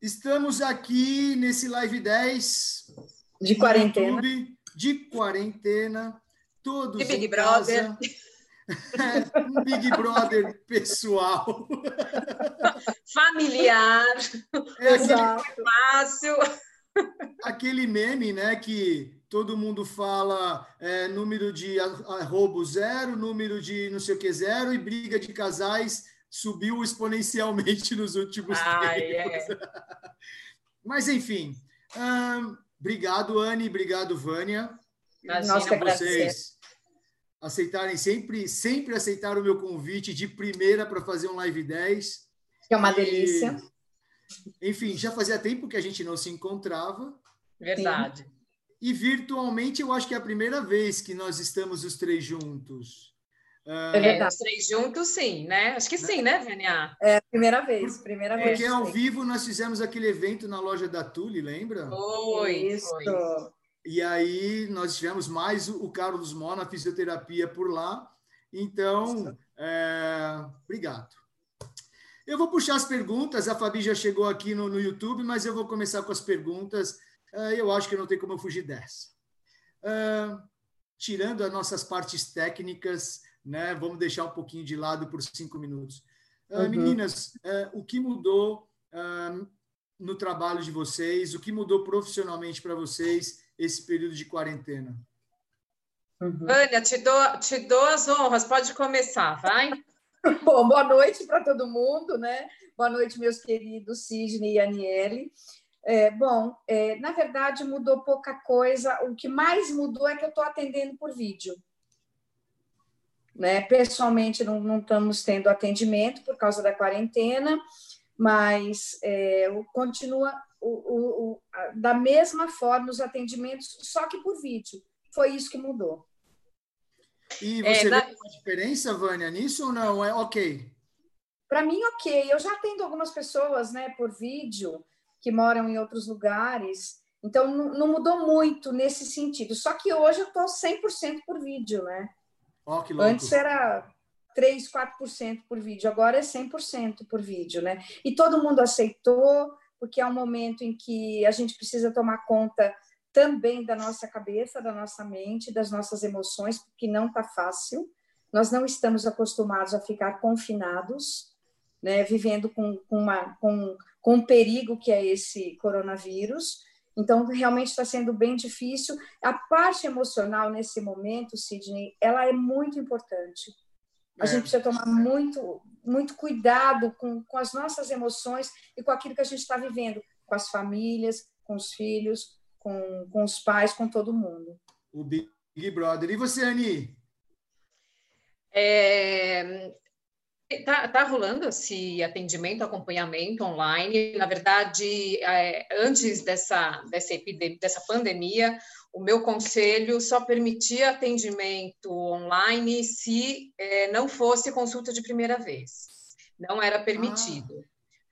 Estamos aqui nesse Live 10 de quarentena. YouTube, de quarentena, todos de Big Brother. É, um Big Brother pessoal. Familiar. É Exato. Fácil. aquele meme, né, que todo mundo fala é, número de arrobo zero, número de não sei o que zero e briga de casais subiu exponencialmente nos últimos Ai, tempos. é. Mas enfim, obrigado Anne, obrigado Vânia. Imagina, agradecemos. vocês aceitarem sempre, sempre aceitaram o meu convite de primeira para fazer um live 10. Que é uma E, delícia. Enfim, já fazia tempo que a gente não se encontrava. Verdade. E virtualmente eu acho que é a primeira vez que nós estamos os três juntos. É É, verdade. os três juntos, sim, né? Acho que sim, né, Vânia? É a primeira vez, primeira vez. Porque ao vivo nós fizemos aquele evento na loja da Tule, lembra? Foi, Isso. foi. E aí nós tivemos mais o o Carlos Mó na fisioterapia por lá. Então, é, obrigado. Eu vou puxar as perguntas. A Fabi já chegou aqui no, no YouTube, mas eu vou começar com as perguntas. É, eu acho que não tem como eu fugir dessa. É, tirando as nossas partes técnicas, né? Vamos deixar um pouquinho de lado por cinco minutos. É, Uhum. Meninas, é, o que mudou é, no trabalho de vocês? O que mudou profissionalmente para vocês esse período de quarentena? Uhum. Vânia, te dou, te dou as honras, pode começar, vai? Bom, boa noite para todo mundo, né? Boa noite, meus queridos Sidney e Aniele. É, bom, é, na verdade mudou pouca coisa. O que mais mudou é que eu estou atendendo por vídeo. Né? Pessoalmente não, não estamos tendo atendimento por causa da quarentena, mas é, continua o, o- o- a- da mesma forma os atendimentos, só que por vídeo. Foi isso que mudou. E É, você na- vê uma diferença, Vânia, nisso ou não? É ok. Para mim, ok. Eu já atendo algumas pessoas, né, por vídeo, que moram em outros lugares. Então, não, não mudou muito nesse sentido. Só que hoje eu estou 100% por vídeo, né? Louco. Antes era 3, 4% por vídeo. Agora é 100% por vídeo, né? E todo mundo aceitou, porque é um momento em que a gente precisa tomar conta também da nossa cabeça, da nossa mente, das nossas emoções, porque não está fácil. Nós não estamos acostumados a ficar confinados, né, vivendo com, com, uma, com, com um perigo que é esse coronavírus. Então, realmente está sendo bem difícil. A parte emocional nesse momento, Sidney, ela é muito importante. A É. gente precisa tomar muito, muito cuidado com, com as nossas emoções e com aquilo que a gente está vivendo, com as famílias, com os filhos, com, com os pais, com todo mundo. O Big Brother. E você, Ani? É, tá, tá rolando esse atendimento, acompanhamento online. Na verdade, é, antes dessa, dessa, epidemia, dessa pandemia, o meu conselho só permitia atendimento online se é, não fosse consulta de primeira vez. Não era permitido.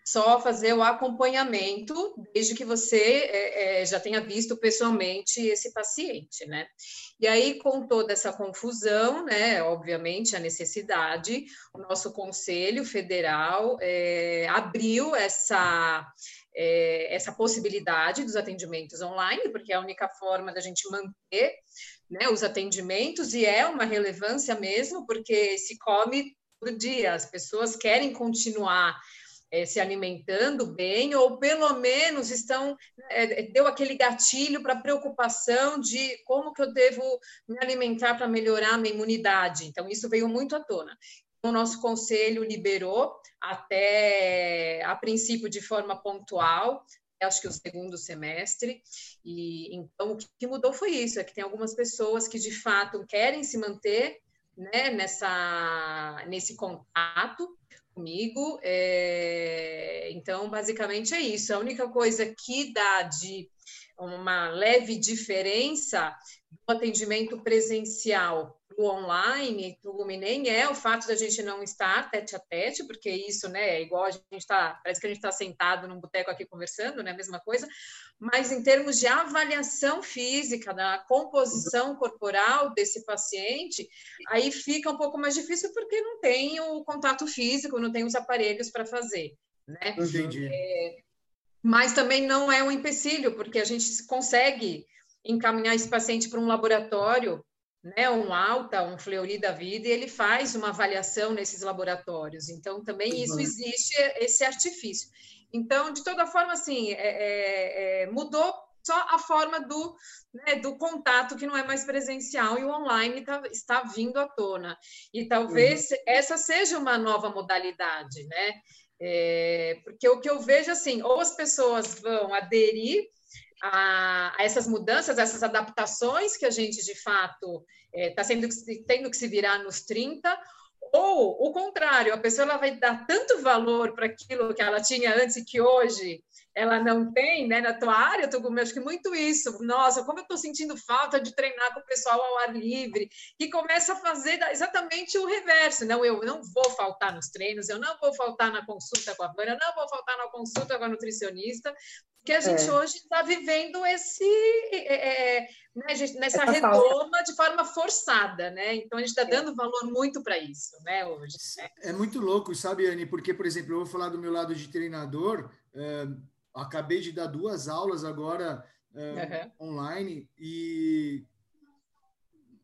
Só fazer o acompanhamento, desde que você é, é, já tenha visto pessoalmente esse paciente, né? E aí, com toda essa confusão, né, obviamente, a necessidade, o nosso Conselho Federal é, abriu essa, é, essa possibilidade dos atendimentos online, porque é a única forma da gente manter né, os atendimentos, e é uma relevância mesmo, porque se come todo dia, as pessoas querem continuar é, se alimentando bem, ou pelo menos estão é, deu aquele gatilho para preocupação de como que eu devo me alimentar para melhorar a minha imunidade. Então, isso veio muito à tona. O nosso conselho liberou até a princípio de forma pontual, acho que o segundo semestre. E então o que mudou foi isso, é que tem algumas pessoas que de fato querem se manter né, nessa nesse contato comigo. É, então, basicamente é isso. A única coisa que dá de uma leve diferença do atendimento presencial para o online, do nem é o fato da gente não estar tete a tete, porque isso, né, é igual a gente está, parece que a gente está sentado num boteco aqui conversando, né, a mesma coisa, mas em termos de avaliação física, da composição corporal desse paciente, aí fica um pouco mais difícil porque não tem o contato físico, não tem os aparelhos para fazer, né? Entendi. É, mas também não é um empecilho, porque a gente consegue encaminhar esse paciente para um laboratório, né, um alta, um Fleury da vida, e ele faz uma avaliação nesses laboratórios. Então, também isso existe, esse artifício. Então, de toda forma, assim, é, é, é, mudou só a forma do, né, do contato que não é mais presencial e o online tá, está vindo à tona. E talvez uhum. essa seja uma nova modalidade, né? É, porque o que eu vejo assim, ou as pessoas vão aderir a, a essas mudanças, a essas adaptações que a gente de fato está é, sendo tendo que se virar nos 30, ou o contrário, a pessoa ela vai dar tanto valor para aquilo que ela tinha antes e que hoje ela não tem, né? Na tua área, Tugumi, acho que muito isso. Nossa, como eu estou sentindo falta de treinar com o pessoal ao ar livre, que começa a fazer exatamente o reverso. Não, eu não vou faltar nos treinos, eu não vou faltar na consulta com a Vânia, eu não vou faltar na consulta com a nutricionista, porque a gente é. hoje está vivendo esse é, é, né, nessa Essa redoma falta. de forma forçada, né? Então a gente está é. dando valor muito para isso, né? Hoje. Né? É muito louco, sabe, Anne? Porque, por exemplo, eu vou falar do meu lado de treinador. É, acabei de dar duas aulas agora uhum. online e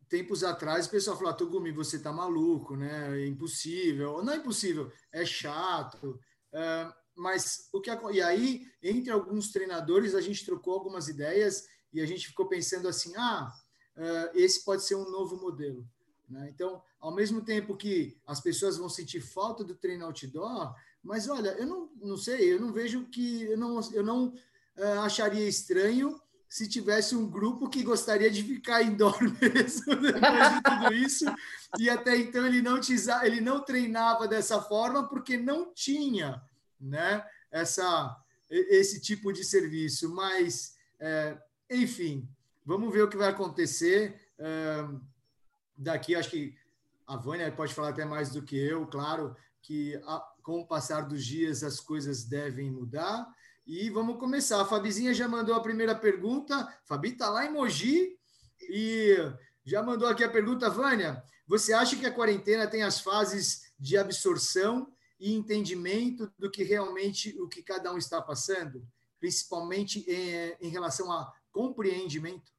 tempos atrás o pessoal falou: ah, Togumi, você tá maluco, né? É impossível. Não é impossível, é chato. Uh, mas o que e aí entre alguns treinadores a gente trocou algumas ideias e a gente ficou pensando assim ah esse pode ser um novo modelo né? então ao mesmo tempo que as pessoas vão sentir falta do treino outdoor mas olha eu não, não sei eu não vejo que eu não eu não uh, acharia estranho se tivesse um grupo que gostaria de ficar indoor mesmo depois de tudo isso e até então ele não ele não treinava dessa forma porque não tinha né? Essa, esse tipo de serviço. Mas, é, enfim, vamos ver o que vai acontecer. É, daqui, acho que a Vânia pode falar até mais do que eu, claro, que a, com o passar dos dias as coisas devem mudar. E vamos começar. A Fabizinha já mandou a primeira pergunta. Fabi está lá em Mogi e já mandou aqui a pergunta, Vânia. Você acha que a quarentena tem as fases de absorção e entendimento do que realmente o que cada um está passando, principalmente em, em relação a compreendimento?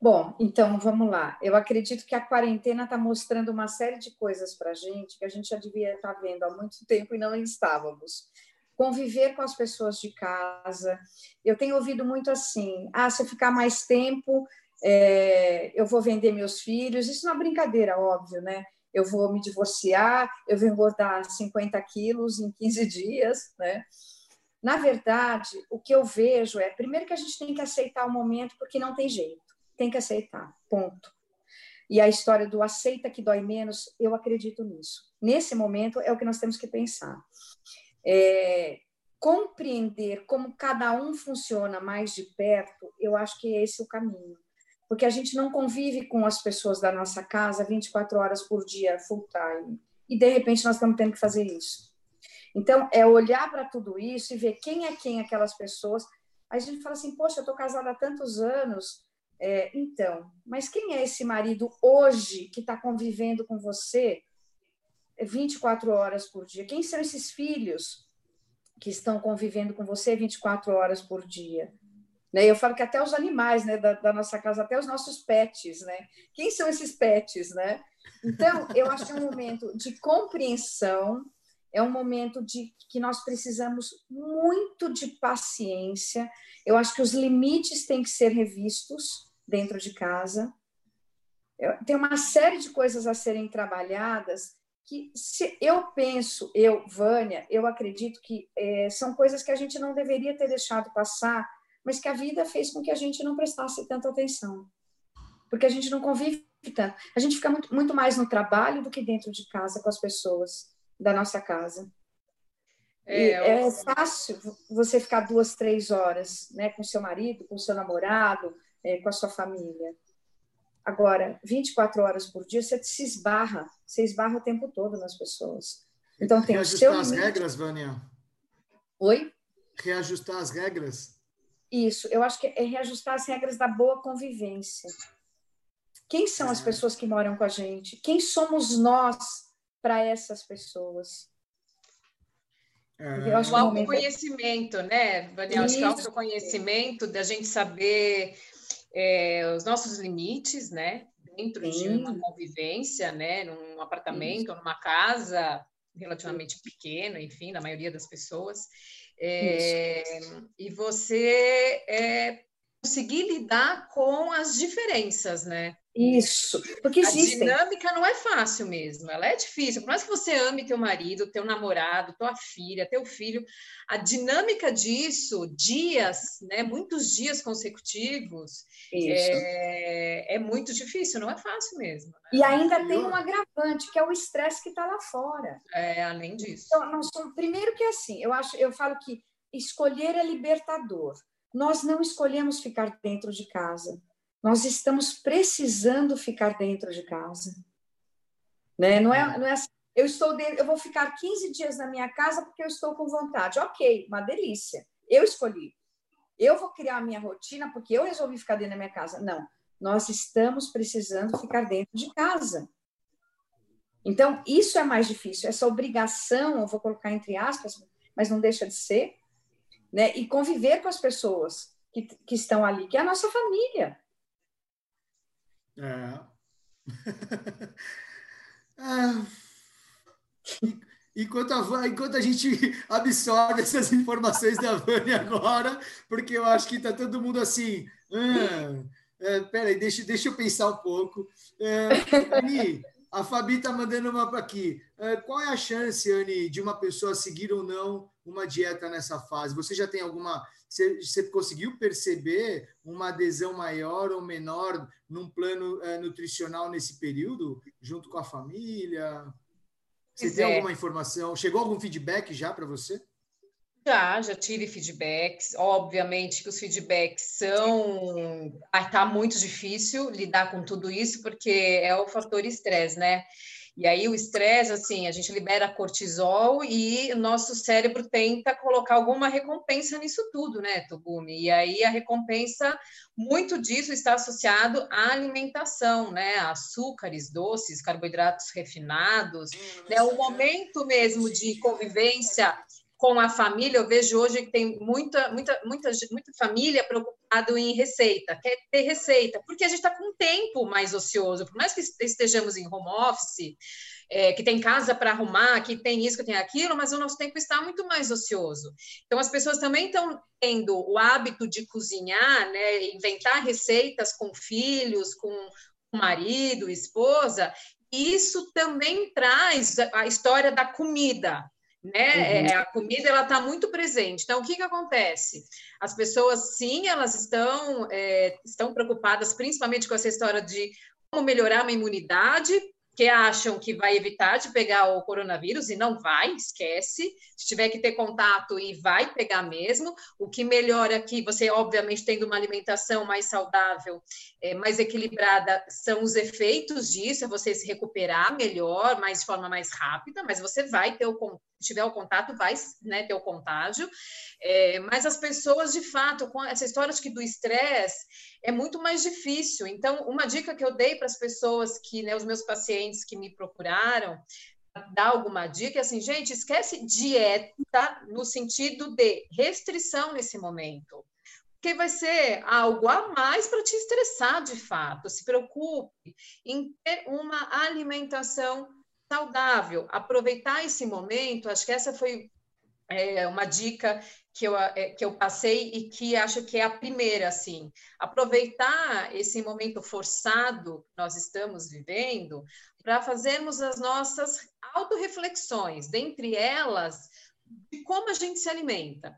Bom, então vamos lá. Eu acredito que a quarentena está mostrando uma série de coisas para a gente que a gente já devia estar tá vendo há muito tempo e não estávamos. Conviver com as pessoas de casa. Eu tenho ouvido muito assim: ah, se eu ficar mais tempo, é, eu vou vender meus filhos. Isso não é brincadeira, óbvio, né? Eu vou me divorciar, eu vou engordar 50 quilos em 15 dias, né? Na verdade, o que eu vejo é, primeiro que a gente tem que aceitar o momento, porque não tem jeito, tem que aceitar, ponto. E a história do aceita que dói menos, eu acredito nisso. Nesse momento é o que nós temos que pensar. É, compreender como cada um funciona mais de perto, eu acho que é esse o caminho porque a gente não convive com as pessoas da nossa casa 24 horas por dia, full time. E de repente nós estamos tendo que fazer isso. Então, é olhar para tudo isso e ver quem é quem aquelas pessoas. Aí a gente fala assim: Poxa, eu estou casada há tantos anos. É, então, mas quem é esse marido hoje que está convivendo com você 24 horas por dia? Quem são esses filhos que estão convivendo com você 24 horas por dia? Né? Eu falo que até os animais né, da, da, nossa casa, até os nossos pets, né? Quem são esses pets, né? Então, eu acho que é um momento de compreensão, é um momento de que nós precisamos muito de paciência. Eu acho que os limites têm que ser revistos dentro de casa. Tem uma série de coisas a serem trabalhadas que se eu penso, eu, Vânia, eu acredito que é, são coisas que a gente não deveria ter deixado passar mas que a vida fez com que a gente não prestasse tanta atenção. Porque a gente não convive tanto. A gente fica muito, muito mais no trabalho do que dentro de casa com as pessoas da nossa casa. É, é fácil você ficar duas, três horas né, com seu marido, com seu namorado, é, com a sua família. Agora, 24 horas por dia, você se esbarra, você esbarra o tempo todo nas pessoas. Então, tem Reajustar as regras, Vânia? Oi? Reajustar as regras? Isso, eu acho que é reajustar as regras da boa convivência. Quem são as é. pessoas que moram com a gente? Quem somos nós para essas pessoas? É. O autoconhecimento, né, Daniel? Acho que o autoconhecimento da gente saber é, os nossos limites, né? Dentro Sim. de uma convivência, né? Num apartamento, Isso. numa casa relativamente pequena, enfim, da maioria das pessoas. É, e você é, conseguir lidar com as diferenças, né? Isso, porque existem. A dinâmica não é fácil mesmo, ela é difícil. Por mais que você ame teu marido, teu namorado, tua filha, teu filho, a dinâmica disso, dias, né, muitos dias consecutivos, é, é, muito difícil, não é fácil mesmo. Né? E ainda tem um agravante, que é o estresse que está lá fora. É, além disso. Então, primeiro que é assim, eu acho, eu falo que escolher é libertador. Nós não escolhemos ficar dentro de casa nós estamos precisando ficar dentro de casa. Né? Não, é, não é assim, eu estou dentro, eu vou ficar 15 dias na minha casa porque eu estou com vontade. Ok, uma delícia. Eu escolhi. Eu vou criar a minha rotina porque eu resolvi ficar dentro da minha casa. Não, nós estamos precisando ficar dentro de casa. Então, isso é mais difícil, essa obrigação, eu vou colocar entre aspas, mas não deixa de ser, né? E conviver com as pessoas que, que estão ali, que é a nossa família. É. é. Enquanto a, enquanto a gente absorve essas informações da Vânia agora, porque eu acho que está todo mundo assim. Ah, é, peraí, deixa, deixa eu pensar um pouco. É, Ani, a Fabi está mandando uma aqui. É, qual é a chance, Anne, de uma pessoa seguir ou não uma dieta nessa fase? Você já tem alguma. Você, você conseguiu perceber uma adesão maior ou menor num plano é, nutricional nesse período, junto com a família? Você pois tem é. alguma informação? Chegou algum feedback já para você? Já, já tive feedbacks. Obviamente que os feedbacks são. Ah, tá muito difícil lidar com tudo isso, porque é o fator estresse, né? E aí o estresse, assim, a gente libera cortisol e o nosso cérebro tenta colocar alguma recompensa nisso tudo, né, Togumi? E aí a recompensa, muito disso está associado à alimentação, né? Açúcares, doces, carboidratos refinados, né? O momento mesmo de convivência com a família, eu vejo hoje que tem muita, muita, muita, muita família preocupada em receita, quer ter receita, porque a gente está com tempo mais ocioso, por mais que estejamos em home office, é, que tem casa para arrumar, que tem isso, que tem aquilo, mas o nosso tempo está muito mais ocioso. Então, as pessoas também estão tendo o hábito de cozinhar, né, inventar receitas com filhos, com marido, esposa, e isso também traz a história da comida, né? Uhum. É, a comida ela está muito presente. Então, o que, que acontece? As pessoas, sim, elas estão, é, estão preocupadas, principalmente com essa história de como melhorar a imunidade, que acham que vai evitar de pegar o coronavírus e não vai, esquece. Se tiver que ter contato e vai pegar mesmo. O que melhora aqui, você obviamente tendo uma alimentação mais saudável, é, mais equilibrada, são os efeitos disso, é você se recuperar melhor, mais de forma mais rápida, mas você vai ter o se tiver o contato, vai né, ter o contágio. É, mas as pessoas, de fato, com essa história de que do estresse é muito mais difícil. Então, uma dica que eu dei para as pessoas que, né, os meus pacientes que me procuraram, dar alguma dica, é assim, gente, esquece dieta no sentido de restrição nesse momento. Porque vai ser algo a mais para te estressar de fato. Se preocupe em ter uma alimentação saudável, aproveitar esse momento, acho que essa foi é, uma dica que eu, é, que eu passei e que acho que é a primeira, assim, aproveitar esse momento forçado que nós estamos vivendo para fazermos as nossas autorreflexões, dentre elas, de como a gente se alimenta.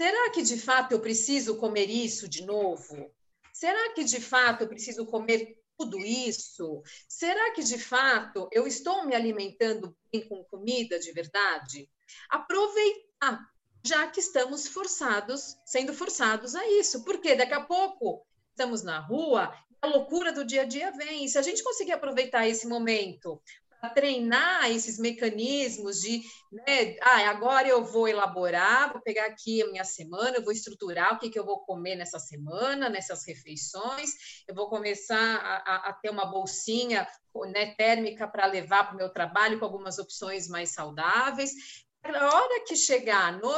Será que de fato eu preciso comer isso de novo? Será que de fato eu preciso comer tudo isso? Será que de fato eu estou me alimentando bem com comida de verdade? Aproveitar, já que estamos forçados, sendo forçados a isso, porque daqui a pouco estamos na rua, a loucura do dia a dia vem. E se a gente conseguir aproveitar esse momento treinar esses mecanismos de, né, ah, agora eu vou elaborar, vou pegar aqui a minha semana, eu vou estruturar o que, que eu vou comer nessa semana, nessas refeições, eu vou começar a, a ter uma bolsinha né, térmica para levar para o meu trabalho com algumas opções mais saudáveis. Na hora que chegar no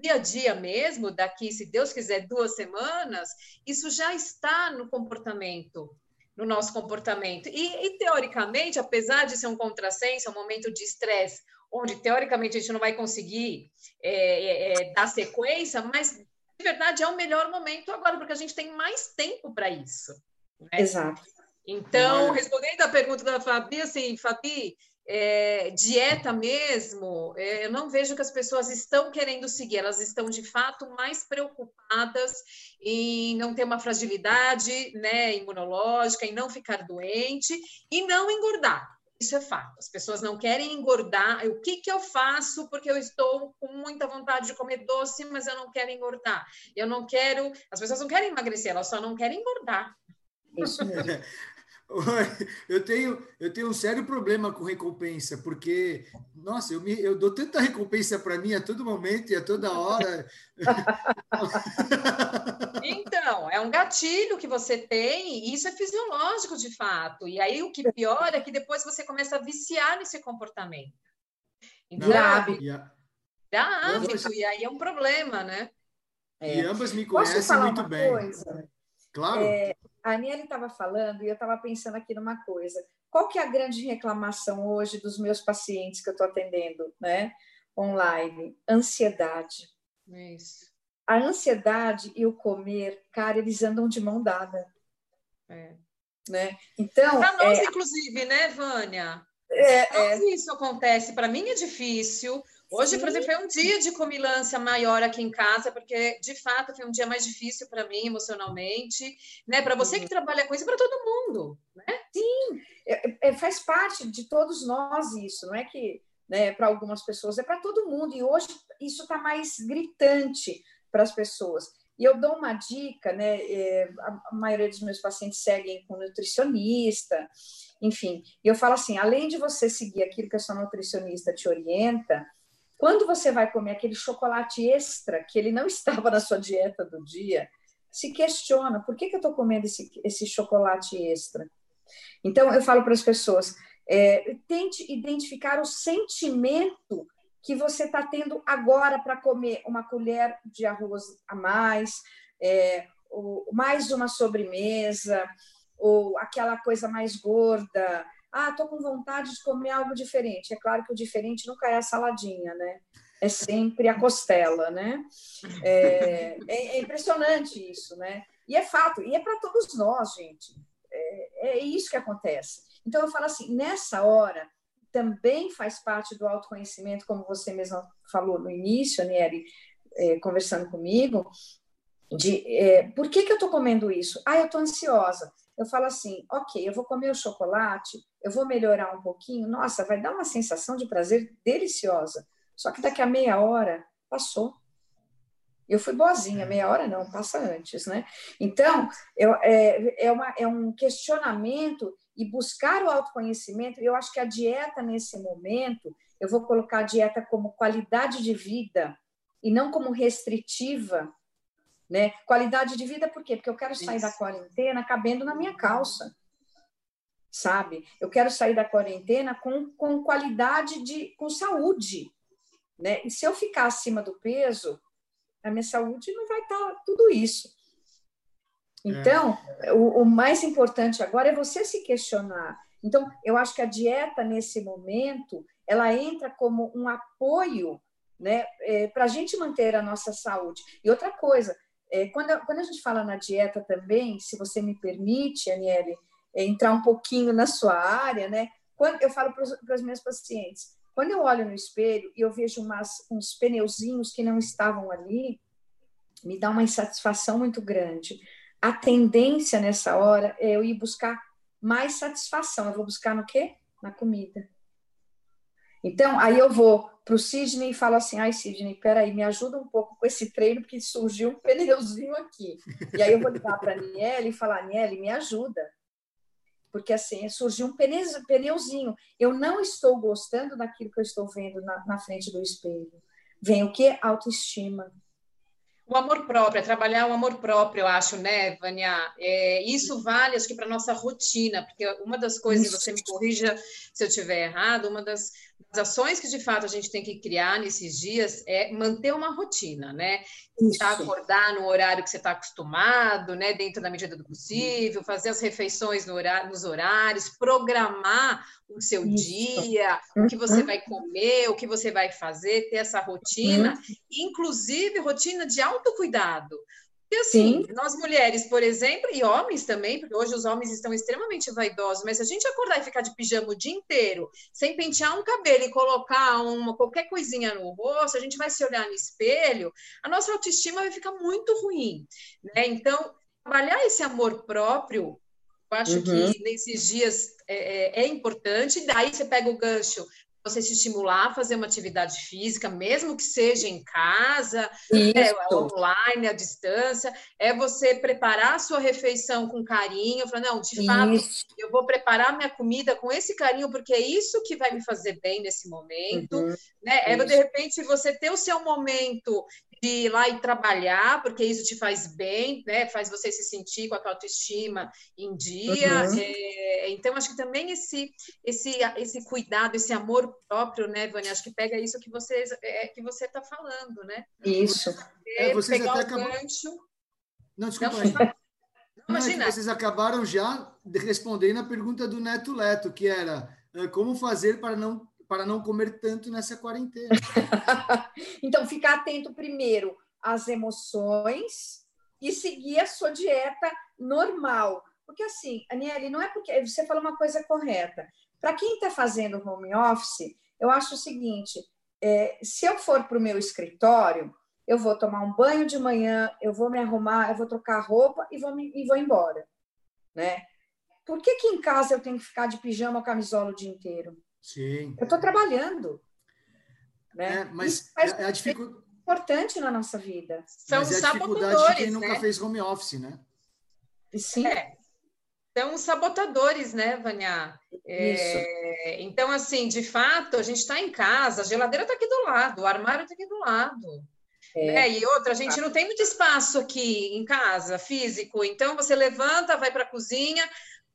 dia a dia mesmo, daqui, se Deus quiser, duas semanas, isso já está no comportamento, no nosso comportamento. E, e teoricamente, apesar de ser um contrassenso, um momento de estresse, onde teoricamente a gente não vai conseguir é, é, é, dar sequência, mas de verdade é o melhor momento agora, porque a gente tem mais tempo para isso. Né? Exato. Então, respondendo à pergunta da Fabi, assim, Fabi, é, dieta mesmo, é, eu não vejo que as pessoas estão querendo seguir, elas estão de fato mais preocupadas em não ter uma fragilidade né, imunológica, em não ficar doente e não engordar. Isso é fato. As pessoas não querem engordar. O que, que eu faço? Porque eu estou com muita vontade de comer doce, mas eu não quero engordar. Eu não quero. As pessoas não querem emagrecer, elas só não querem engordar. Isso mesmo. Eu tenho, eu tenho um sério problema com recompensa, porque, nossa, eu, me, eu dou tanta recompensa para mim a todo momento e a toda hora. Então, é um gatilho que você tem, e isso é fisiológico de fato. E aí o que piora é que depois você começa a viciar nesse comportamento. Então, Dá hábito. Dá hábito, e aí é um problema, né? É. E ambas me conhecem muito bem. Coisa? Claro. É, a Aniele estava falando e eu estava pensando aqui numa coisa. Qual que é a grande reclamação hoje dos meus pacientes que eu estou atendendo, né? Online? Ansiedade. Isso. A ansiedade e o comer, cara, eles andam de mão dada. É. Né? Então. Para nós, é... inclusive, né, Vânia? É, é... Isso acontece. Para mim é difícil. Hoje, por exemplo, foi um dia de comilância maior aqui em casa, porque de fato foi um dia mais difícil para mim emocionalmente, né? Para você que trabalha com isso, para todo mundo, né? Sim, é, é, faz parte de todos nós isso, não é que né, para algumas pessoas, é para todo mundo. E hoje isso está mais gritante para as pessoas. E eu dou uma dica, né? É, a maioria dos meus pacientes seguem com nutricionista, enfim. E eu falo assim: além de você seguir aquilo que a sua nutricionista te orienta, quando você vai comer aquele chocolate extra que ele não estava na sua dieta do dia, se questiona por que, que eu estou comendo esse, esse chocolate extra. Então, eu falo para as pessoas: é, tente identificar o sentimento que você está tendo agora para comer uma colher de arroz a mais, é, ou mais uma sobremesa, ou aquela coisa mais gorda, ah, estou com vontade de comer algo diferente. É claro que o diferente nunca é a saladinha, né? É sempre a costela, né? É, é, é impressionante isso, né? E é fato, e é para todos nós, gente. É, é isso que acontece. Então, eu falo assim, nessa hora, também faz parte do autoconhecimento, como você mesma falou no início, Nieri, é, conversando comigo, de é, por que, que eu estou comendo isso? Ah, eu estou ansiosa eu falo assim, ok, eu vou comer o chocolate, eu vou melhorar um pouquinho, nossa, vai dar uma sensação de prazer deliciosa. Só que daqui a meia hora passou. Eu fui boazinha, é. meia hora não, passa antes, né? Então, eu, é, é, uma, é um questionamento e buscar o autoconhecimento. Eu acho que a dieta, nesse momento, eu vou colocar a dieta como qualidade de vida e não como restritiva, né? Qualidade de vida, por quê? Porque eu quero sair Isso. da quarentena cabendo na minha calça, sabe? Eu quero sair da quarentena com, com qualidade de, com saúde, né? E se eu ficar acima do peso, a minha saúde não vai estar tá tudo isso. Então, é. o, o mais importante agora é você se questionar. Então, eu acho que a dieta, nesse momento, ela entra como um apoio né, é, para a gente manter a nossa saúde. E outra coisa, é, quando, quando a gente fala na dieta também, se você me permite, Aniele, é, entrar um pouquinho na sua área, né? Quando eu falo para os meus pacientes, quando eu olho no espelho e eu vejo umas, uns pneuzinhos que não estavam ali, me dá uma insatisfação muito grande. A tendência nessa hora é eu ir buscar mais satisfação. Eu vou buscar no quê? Na comida. Então, aí eu vou para o Sidney e falo assim: ai, Sidney, peraí, me ajuda um pouco com esse treino, porque surgiu um pneuzinho aqui. E aí eu vou ligar para a Aniele e falar: Aniele, me ajuda. Porque assim, surgiu um pneuzinho. Eu não estou gostando daquilo que eu estou vendo na, na frente do espelho. Vem o que? Autoestima. O amor próprio, é trabalhar o amor próprio, eu acho, né, Vânia? É, isso vale, acho que, para nossa rotina, porque uma das coisas, você me corrija se eu estiver errado, uma das, das, ações que de fato a gente tem que criar nesses dias é manter uma rotina, né? Tentar acordar no horário que você está acostumado, né? Dentro da medida do possível, fazer as refeições no horário, nos horários, programar o seu Isso. dia, uhum. o que você vai comer, o que você vai fazer, ter essa rotina, uhum. inclusive rotina de autocuidado. Porque assim, Sim. nós mulheres, por exemplo, e homens também, porque hoje os homens estão extremamente vaidosos, mas se a gente acordar e ficar de pijama o dia inteiro, sem pentear um cabelo e colocar uma qualquer coisinha no rosto, a gente vai se olhar no espelho, a nossa autoestima vai ficar muito ruim, né? Então, trabalhar esse amor próprio eu acho uhum. que nesses dias é, é, é importante, daí você pega o gancho você se estimular a fazer uma atividade física, mesmo que seja em casa, é, online, à distância, é você preparar a sua refeição com carinho, falar, não, de fato, isso. eu vou preparar minha comida com esse carinho, porque é isso que vai me fazer bem nesse momento, uhum. né? É, de repente, você ter o seu momento de ir lá e trabalhar, porque isso te faz bem, né? Faz você se sentir com a tua autoestima em dia. Uhum. É, então, acho que também esse, esse, esse cuidado, esse amor próprio, né, Vânia? Acho que pega isso que você é, que você está falando, né? Isso. É, vocês pegar até o gancho. Não, desculpa. Não, imagina. vocês acabaram já de responder na pergunta do Neto Leto, que era como fazer para não para não comer tanto nessa quarentena. então, ficar atento primeiro às emoções e seguir a sua dieta normal. Porque assim, Aniele, não é porque você falou uma coisa correta. Para quem está fazendo home office, eu acho o seguinte: é, se eu for para o meu escritório, eu vou tomar um banho de manhã, eu vou me arrumar, eu vou trocar roupa e vou, me, e vou embora. Né? Por que, que em casa eu tenho que ficar de pijama ou camisola o dia inteiro? Sim. Eu estou trabalhando. Né? É, mas é a dificuldade importante na nossa vida. São mas é a dificuldade de quem nunca né? fez home office, né? Sim. É. São os sabotadores, né, Vânia? É, então, assim, de fato, a gente está em casa, a geladeira está aqui do lado, o armário está aqui do lado. É. Né? E outra, a gente não tem muito espaço aqui em casa, físico. Então, você levanta, vai para a cozinha.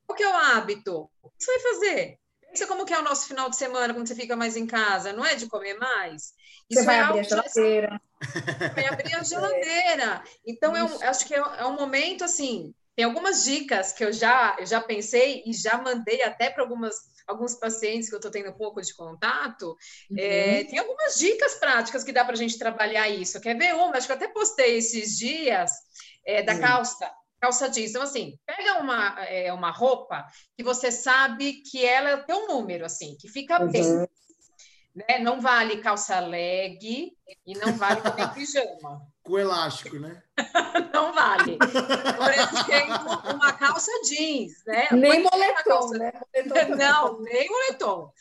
Qual que é o hábito? O que você vai fazer? Pensa como que é o nosso final de semana, quando você fica mais em casa, não é de comer mais? Isso você vai é abrir a geladeira. Vai abrir a geladeira. Então, eu acho que é, é um momento, assim, tem algumas dicas que eu já, eu já pensei e já mandei até para algumas alguns pacientes que eu estou tendo um pouco de contato, uhum. é, tem algumas dicas práticas que dá para a gente trabalhar isso. Quer ver uma? Acho que eu até postei esses dias é, da uhum. calça calça jeans. Então, assim, pega uma, é, uma roupa que você sabe que ela tem um número, assim, que fica uhum. bem. Né? Não vale calça leg e não vale também pijama. Com elástico, né? não vale. Por exemplo, uma calça jeans, né? Nem moletom, calça... né? Moletom não, nem moletom.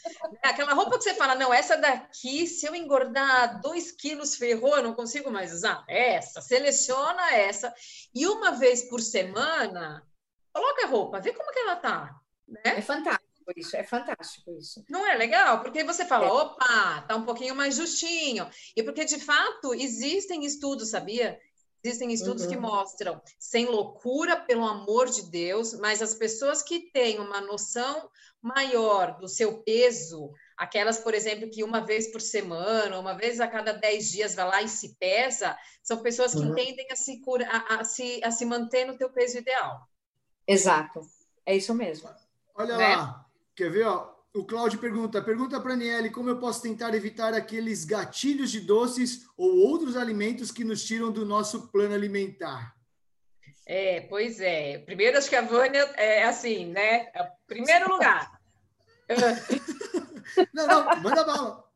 Aquela roupa que você fala, não, essa daqui, se eu engordar dois quilos, ferrou, eu não consigo mais usar. Essa, seleciona essa. E uma vez por semana, coloca a roupa, vê como que ela tá. Né? É fantástico isso, é fantástico isso. Não é legal? Porque você fala, é. opa, tá um pouquinho mais justinho. E porque, de fato, existem estudos, sabia? Existem estudos uhum. que mostram, sem loucura, pelo amor de Deus, mas as pessoas que têm uma noção maior do seu peso, aquelas, por exemplo, que uma vez por semana, uma vez a cada dez dias vai lá e se pesa, são pessoas que uhum. tendem a se, cura, a, a, se, a se manter no teu peso ideal. Exato, é isso mesmo. Olha né? lá, Quer ver? Ó? O Cláudio pergunta: pergunta para a Aniele como eu posso tentar evitar aqueles gatilhos de doces ou outros alimentos que nos tiram do nosso plano alimentar. É, pois é. Primeiro, acho que a Vânia é assim, né? É primeiro lugar. não, não, manda bala.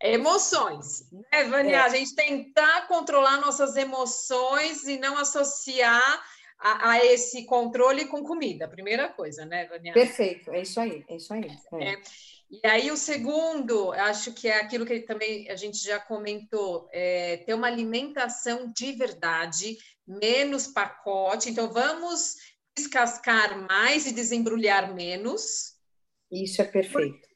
Emoções, né, Vânia? É. A gente tentar controlar nossas emoções e não associar a, a, esse controle com comida, primeira coisa, né, Vânia? Perfeito, é isso aí, é isso aí. É. É. E aí o segundo, acho que é aquilo que também a gente já comentou, é ter uma alimentação de verdade, menos pacote. Então vamos descascar mais e desembrulhar menos. Isso é perfeito.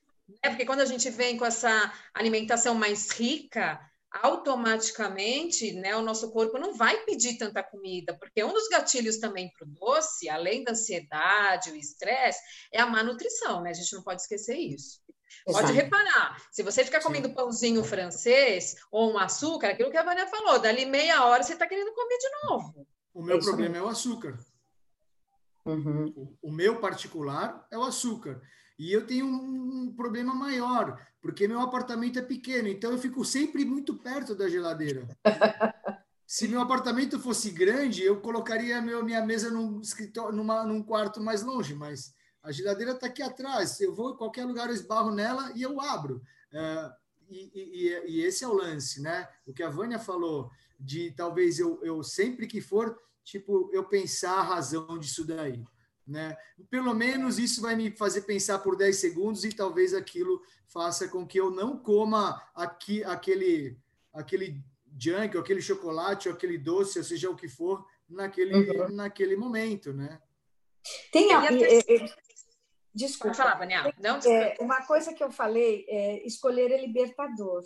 É porque quando a gente vem com essa alimentação mais rica, automaticamente, né, o nosso corpo não vai pedir tanta comida, porque um dos gatilhos também para o doce, além da ansiedade, o estresse, é a má nutrição, né? A gente não pode esquecer isso. Exato. Pode reparar, se você ficar comendo Sim. pãozinho francês ou um açúcar, aquilo que a Vânia falou, dali meia hora você está querendo comer de novo. O meu é problema é o açúcar. Uhum. O, o meu particular é o açúcar. E eu tenho um problema maior, porque meu apartamento é pequeno, então eu fico sempre muito perto da geladeira. Se meu apartamento fosse grande, eu colocaria meu, minha mesa num, escritório, numa, num quarto mais longe, mas a geladeira está aqui atrás. Eu vou em qualquer lugar, eu esbarro nela e eu abro. É, e, e, e, esse é o lance, né? O que a Vânia falou, de talvez eu, eu sempre que for, tipo, eu pensar a razão disso daí. Né? Pelo menos isso vai me fazer pensar por 10 segundos e talvez aquilo faça com que eu não coma aqui, aquele, aquele junk, ou aquele chocolate, ou aquele doce, ou seja o que for, naquele, uhum. naquele momento, né? Tem a... Desculpa. Pode falar. Não, é, uma coisa que eu falei é escolher é libertador.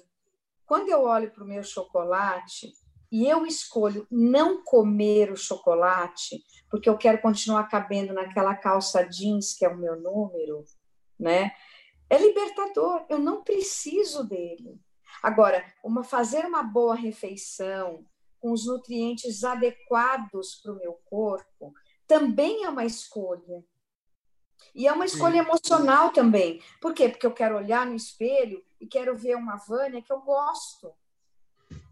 Quando eu olho para o meu chocolate, e eu escolho não comer o chocolate, porque eu quero continuar cabendo naquela calça jeans que é o meu número, né? É libertador, eu não preciso dele. Agora, uma fazer uma boa refeição com os nutrientes adequados para o meu corpo também é uma escolha. E é uma escolha Sim. emocional também. Por quê? Porque eu quero olhar no espelho e quero ver uma Vânia que eu gosto.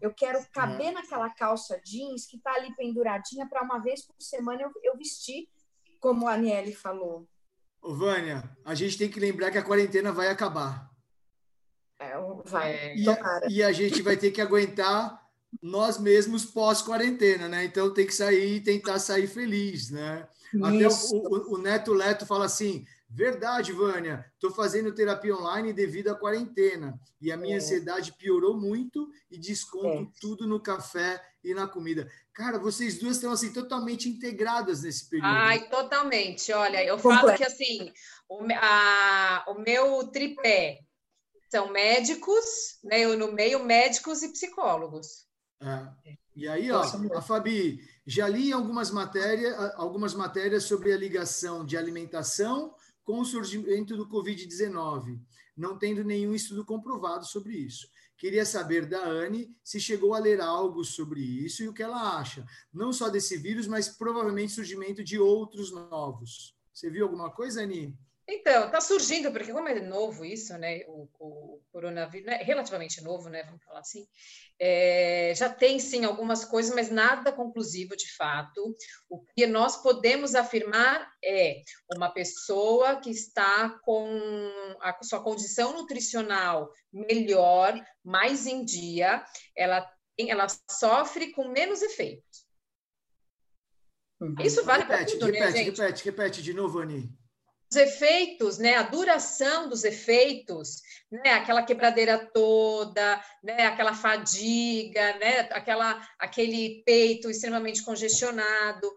Eu quero caber é. naquela calça jeans que está ali penduradinha para uma vez por semana eu, eu vestir, como a Aniele falou. Ô, Vânia, a gente tem que lembrar que a quarentena vai acabar. É, vai, e, a, e a gente vai ter que aguentar nós mesmos pós-quarentena, né? Então tem que sair e tentar sair feliz, né? Isso. Até o, o, o Neto Leto fala assim: Verdade, Vânia. Estou fazendo terapia online devido à quarentena. E a minha é. ansiedade piorou muito e desconto é. tudo no café e na comida. Cara, vocês duas estão assim totalmente integradas nesse período. Ai, totalmente. Olha, eu Completo. falo que assim, o, a, o meu tripé são médicos, né? Eu no meio médicos e psicólogos. É. E aí, ó, a Fabi, já li algumas matérias, algumas matérias sobre a ligação de alimentação com o surgimento do Covid-19, não tendo nenhum estudo comprovado sobre isso. Queria saber da Anne se chegou a ler algo sobre isso e o que ela acha, não só desse vírus, mas provavelmente surgimento de outros novos. Você viu alguma coisa, Anne? Então, está surgindo, porque como é novo isso, né, o, o coronavírus, né, relativamente novo, né, vamos falar assim, é, já tem sim algumas coisas, mas nada conclusivo de fato. O que nós podemos afirmar é uma pessoa que está com a sua condição nutricional melhor, mais em dia, ela, ela sofre com menos efeitos. Uhum. Isso vale para tudo, repete, né, gente? Repete, repete de novo, Ani efeitos, né, a duração dos efeitos, né, aquela quebradeira toda, né, aquela fadiga, né, aquela, aquele peito extremamente congestionado,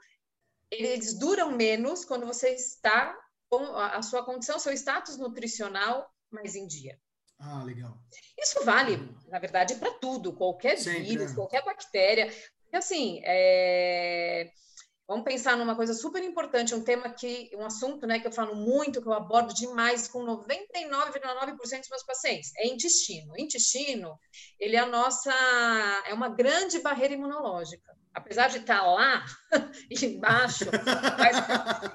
eles duram menos quando você está com a sua condição, seu status nutricional mais em dia. Ah, legal. Isso vale, na verdade, para tudo, qualquer Sempre, vírus, é. qualquer bactéria. Porque, assim, é Vamos pensar numa coisa super importante, um tema que, um assunto, né, que eu falo muito, que eu abordo demais com 99,9% dos meus pacientes, é intestino. O intestino, ele é a nossa, é uma grande barreira imunológica. Apesar de estar lá embaixo,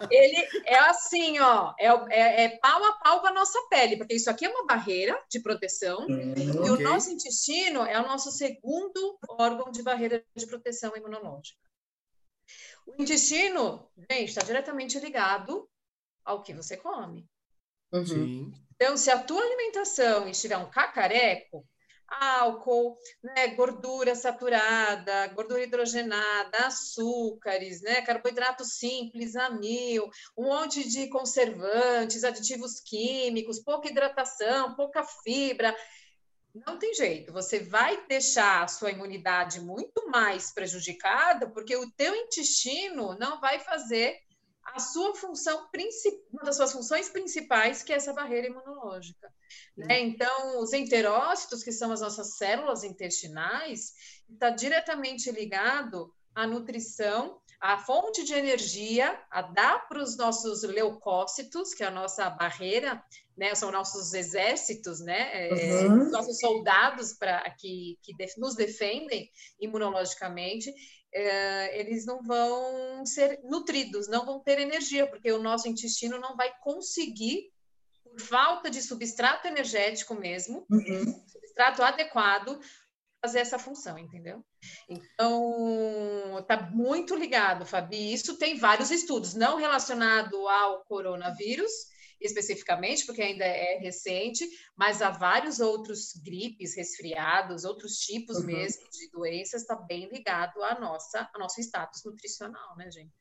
ele é assim, ó, é, é, é, pau a pau com a nossa pele, porque isso aqui é uma barreira de proteção, hum, e okay. o nosso intestino é o nosso segundo órgão de barreira de proteção imunológica. O intestino, gente, está diretamente ligado ao que você come. Uhum. Então, se a tua alimentação estiver um cacareco, álcool, né, gordura saturada, gordura hidrogenada, açúcares, né, carboidrato simples, amil, um monte de conservantes, aditivos químicos, pouca hidratação, pouca fibra, não tem jeito, você vai deixar a sua imunidade muito mais prejudicada, porque o teu intestino não vai fazer a sua função principal, uma das suas funções principais, que é essa barreira imunológica. Né? Então, os enterócitos, que são as nossas células intestinais, está diretamente ligado à nutrição, à fonte de energia, a dar para os nossos leucócitos, que é a nossa barreira, né? São nossos exércitos, né? É, uhum. nossos soldados para que, que nos defendem imunologicamente é, eles não vão ser nutridos, não vão ter energia, porque o nosso intestino não vai conseguir, por falta de substrato energético mesmo, uhum. substrato adequado, fazer essa função, entendeu? Então, tá muito ligado, Fabi. Isso tem vários estudos, não relacionado ao coronavírus, especificamente, porque ainda é recente, mas há vários outros gripes, resfriados, outros tipos uhum. mesmo de doenças, está bem ligado à nossa, ao nosso status nutricional, né, gente?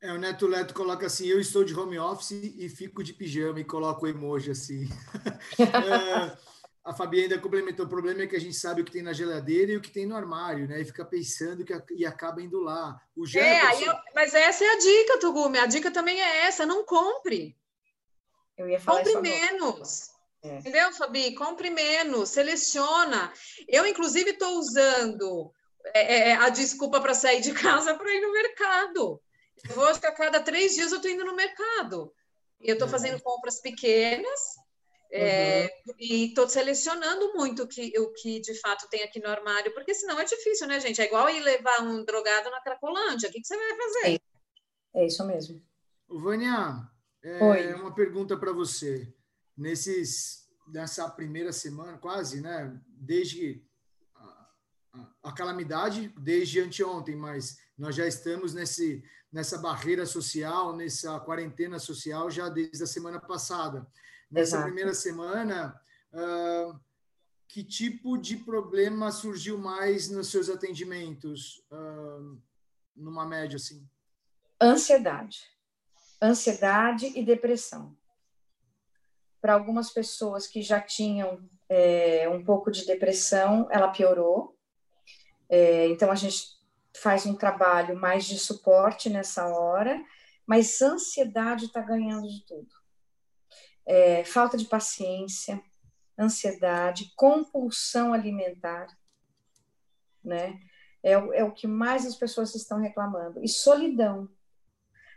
É, o Neto Leto coloca assim: eu estou de home office e fico de pijama e coloco emoji assim. é, a Fabi ainda complementou: o problema é que a gente sabe o que tem na geladeira e o que tem no armário, né? E fica pensando que, e acaba indo lá. O é, eu, mas essa é a dica, Tugumi. A dica também é essa: não compre. Eu ia falar Compre menos. É. Entendeu, Fabi? Compre menos, seleciona. Eu, inclusive, estou usando é, é, é, a desculpa para sair de casa para ir no mercado. Eu vou, acho que a cada três dias eu estou indo no mercado. Eu estou uhum. fazendo compras pequenas é, uhum. e estou selecionando muito o que, o que de fato tem aqui no armário, porque senão é difícil, né, gente? É igual ir levar um drogado na Cracolândia. O que, que você vai fazer? É, é isso mesmo. Vânia, é, Oi. uma pergunta para você. Nesses, nessa primeira semana, quase, né? Desde a, a, a, calamidade, desde anteontem, mas nós já estamos nesse, nessa barreira social, nessa quarentena social já desde a semana passada. Nessa Exato. primeira semana, uh, que tipo de problema surgiu mais nos seus atendimentos, uh, numa média assim? Ansiedade ansiedade e depressão. Para algumas pessoas que já tinham é, um pouco de depressão, ela piorou. É, então, a gente faz um trabalho mais de suporte nessa hora, mas ansiedade está ganhando de tudo. É, falta de paciência, ansiedade, compulsão alimentar, né? É, é o que mais as pessoas estão reclamando. E solidão.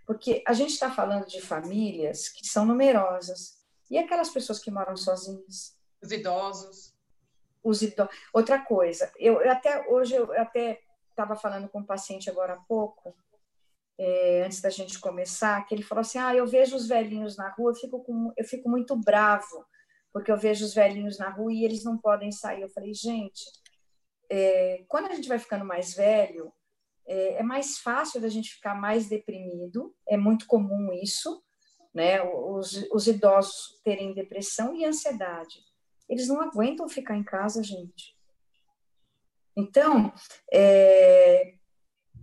Porque a gente está falando de famílias que são numerosas. E aquelas pessoas que moram sozinhas? Os idosos. Os idosos. Outra coisa, eu, eu até hoje eu até estava falando com um paciente agora há pouco, é, antes da gente começar, que ele falou assim: ah, eu vejo os velhinhos na rua, eu fico, com, eu fico muito bravo, porque eu vejo os velhinhos na rua e eles não podem sair. Eu falei, gente, é, quando a gente vai ficando mais velho, é, é mais fácil da gente ficar mais deprimido, é muito comum isso, né? Os, os idosos terem depressão e ansiedade. Eles não aguentam ficar em casa, gente. Então, é,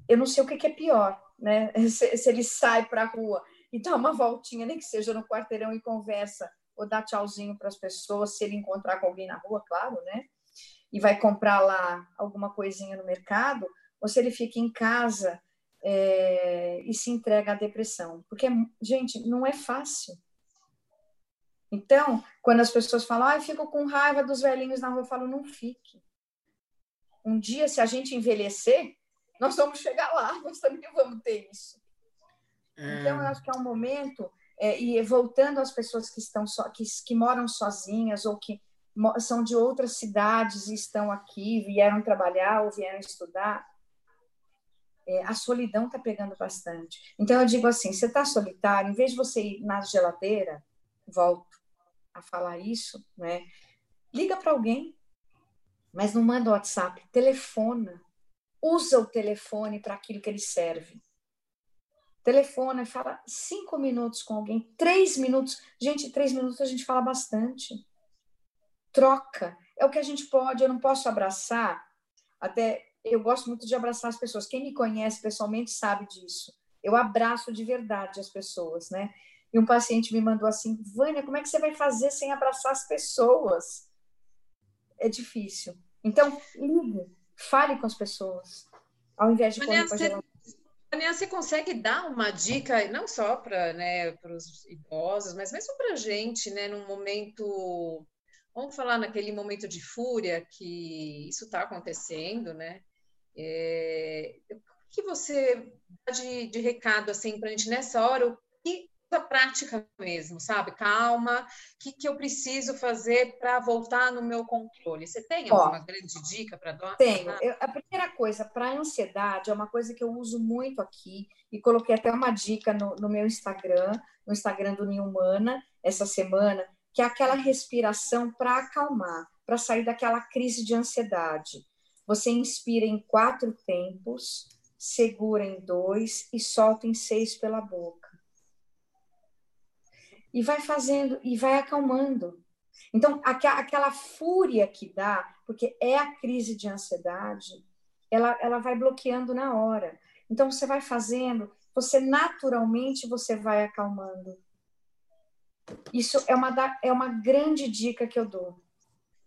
eu não sei o que, que é pior, né? Se, se ele sai para a rua e dá uma voltinha, nem que seja no quarteirão e conversa, ou dá tchauzinho para as pessoas, se ele encontrar com alguém na rua, claro, né? E vai comprar lá alguma coisinha no mercado, ou se ele fica em casa é, e se entrega à depressão. Porque, gente, não é fácil. Então, quando as pessoas falam, ah, eu fico com raiva dos velhinhos na rua, eu falo, não fique. Um dia, se a gente envelhecer, nós vamos chegar lá, nós também vamos ter isso. É... Então, eu acho que é um momento, é, e voltando às pessoas que estão so, que, que moram sozinhas ou que são de outras cidades e estão aqui, vieram trabalhar ou vieram estudar, é, a solidão está pegando bastante. Então, eu digo assim: você está solitário, em vez de você ir na geladeira, volto a falar isso, né? Liga para alguém, mas não manda WhatsApp, telefona. Usa o telefone para aquilo que ele serve. Telefona fala cinco minutos com alguém, três minutos. Gente, três minutos a gente fala bastante. Troca. É o que a gente pode. Eu não posso abraçar. Até eu gosto muito de abraçar as pessoas. Quem me conhece pessoalmente sabe disso. Eu abraço de verdade as pessoas, né? E um paciente me mandou assim: Vânia, como é que você vai fazer sem abraçar as pessoas? É difícil. Então, ligue, fale com as pessoas, ao invés de para Tânia, você consegue dar uma dica, não só para né, os idosos, mas mesmo para a gente, né, num momento, vamos falar naquele momento de fúria que isso está acontecendo, né? É, o que você dá de, de recado assim para a gente nessa hora? O que prática mesmo, sabe? Calma, o que, que eu preciso fazer para voltar no meu controle? Você tem alguma Ó, grande dica para dar? Tenho. Eu, a primeira coisa, para a ansiedade, é uma coisa que eu uso muito aqui, e coloquei até uma dica no, no meu Instagram, no Instagram do Nilmana, essa semana, que é aquela respiração para acalmar, para sair daquela crise de ansiedade. Você inspira em quatro tempos, segura em dois e solta em seis pela boca e vai fazendo e vai acalmando. Então, aquela fúria que dá, porque é a crise de ansiedade, ela, ela vai bloqueando na hora. Então, você vai fazendo, você naturalmente você vai acalmando. Isso é uma, é uma grande dica que eu dou.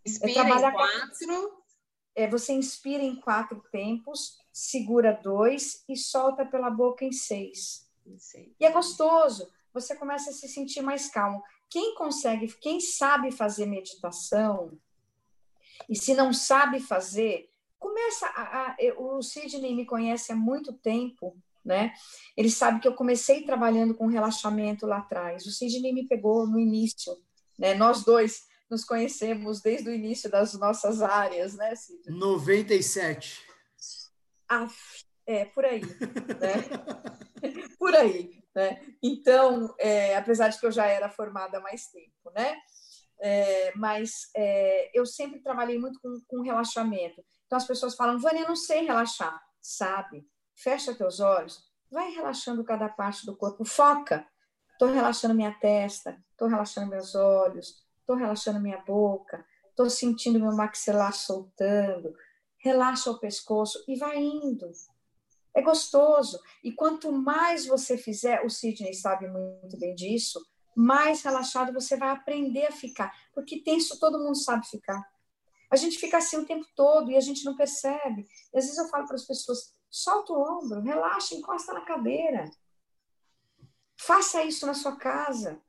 Inspira é em quatro. É, você inspira em quatro tempos, segura dois e solta pela boca em seis. Em seis. E é gostoso você começa a se sentir mais calmo. Quem consegue, quem sabe fazer meditação, e se não sabe fazer, começa a, a, o Sidney me conhece há muito tempo, né? Ele sabe que eu comecei trabalhando com relaxamento lá atrás. O Sidney me pegou no início, né? Nós dois nos conhecemos desde o início das nossas áreas, né, Sidney? 97. Ah, é, por aí, né? por aí. Né? Então, é, apesar de que eu já era formada há mais tempo, né? É, mas é, eu sempre trabalhei muito com, com relaxamento. Então, as pessoas falam, Vânia, eu não sei relaxar. Sabe? Fecha teus olhos, vai relaxando cada parte do corpo, foca. Estou relaxando minha testa, estou relaxando meus olhos, estou relaxando minha boca, estou sentindo meu maxilar soltando. Relaxa o pescoço e vai indo. É gostoso. E quanto mais você fizer, o Sidney sabe muito bem disso, mais relaxado você vai aprender a ficar. Porque tenso todo mundo sabe ficar. A gente fica assim o tempo todo e a gente não percebe. E às vezes eu falo para as pessoas: solta o ombro, relaxa, encosta na cadeira. Faça isso na sua casa.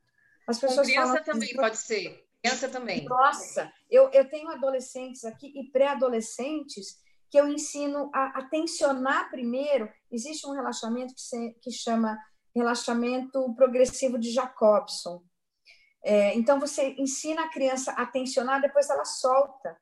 As pessoas Com criança falam, também pode ser. Criança também. Nossa, eu, eu tenho adolescentes aqui e pré-adolescentes que eu ensino a, tensionar primeiro. Existe um relaxamento que, se, que chama relaxamento progressivo de Jacobson. É, então, você ensina a criança a tensionar, depois ela solta.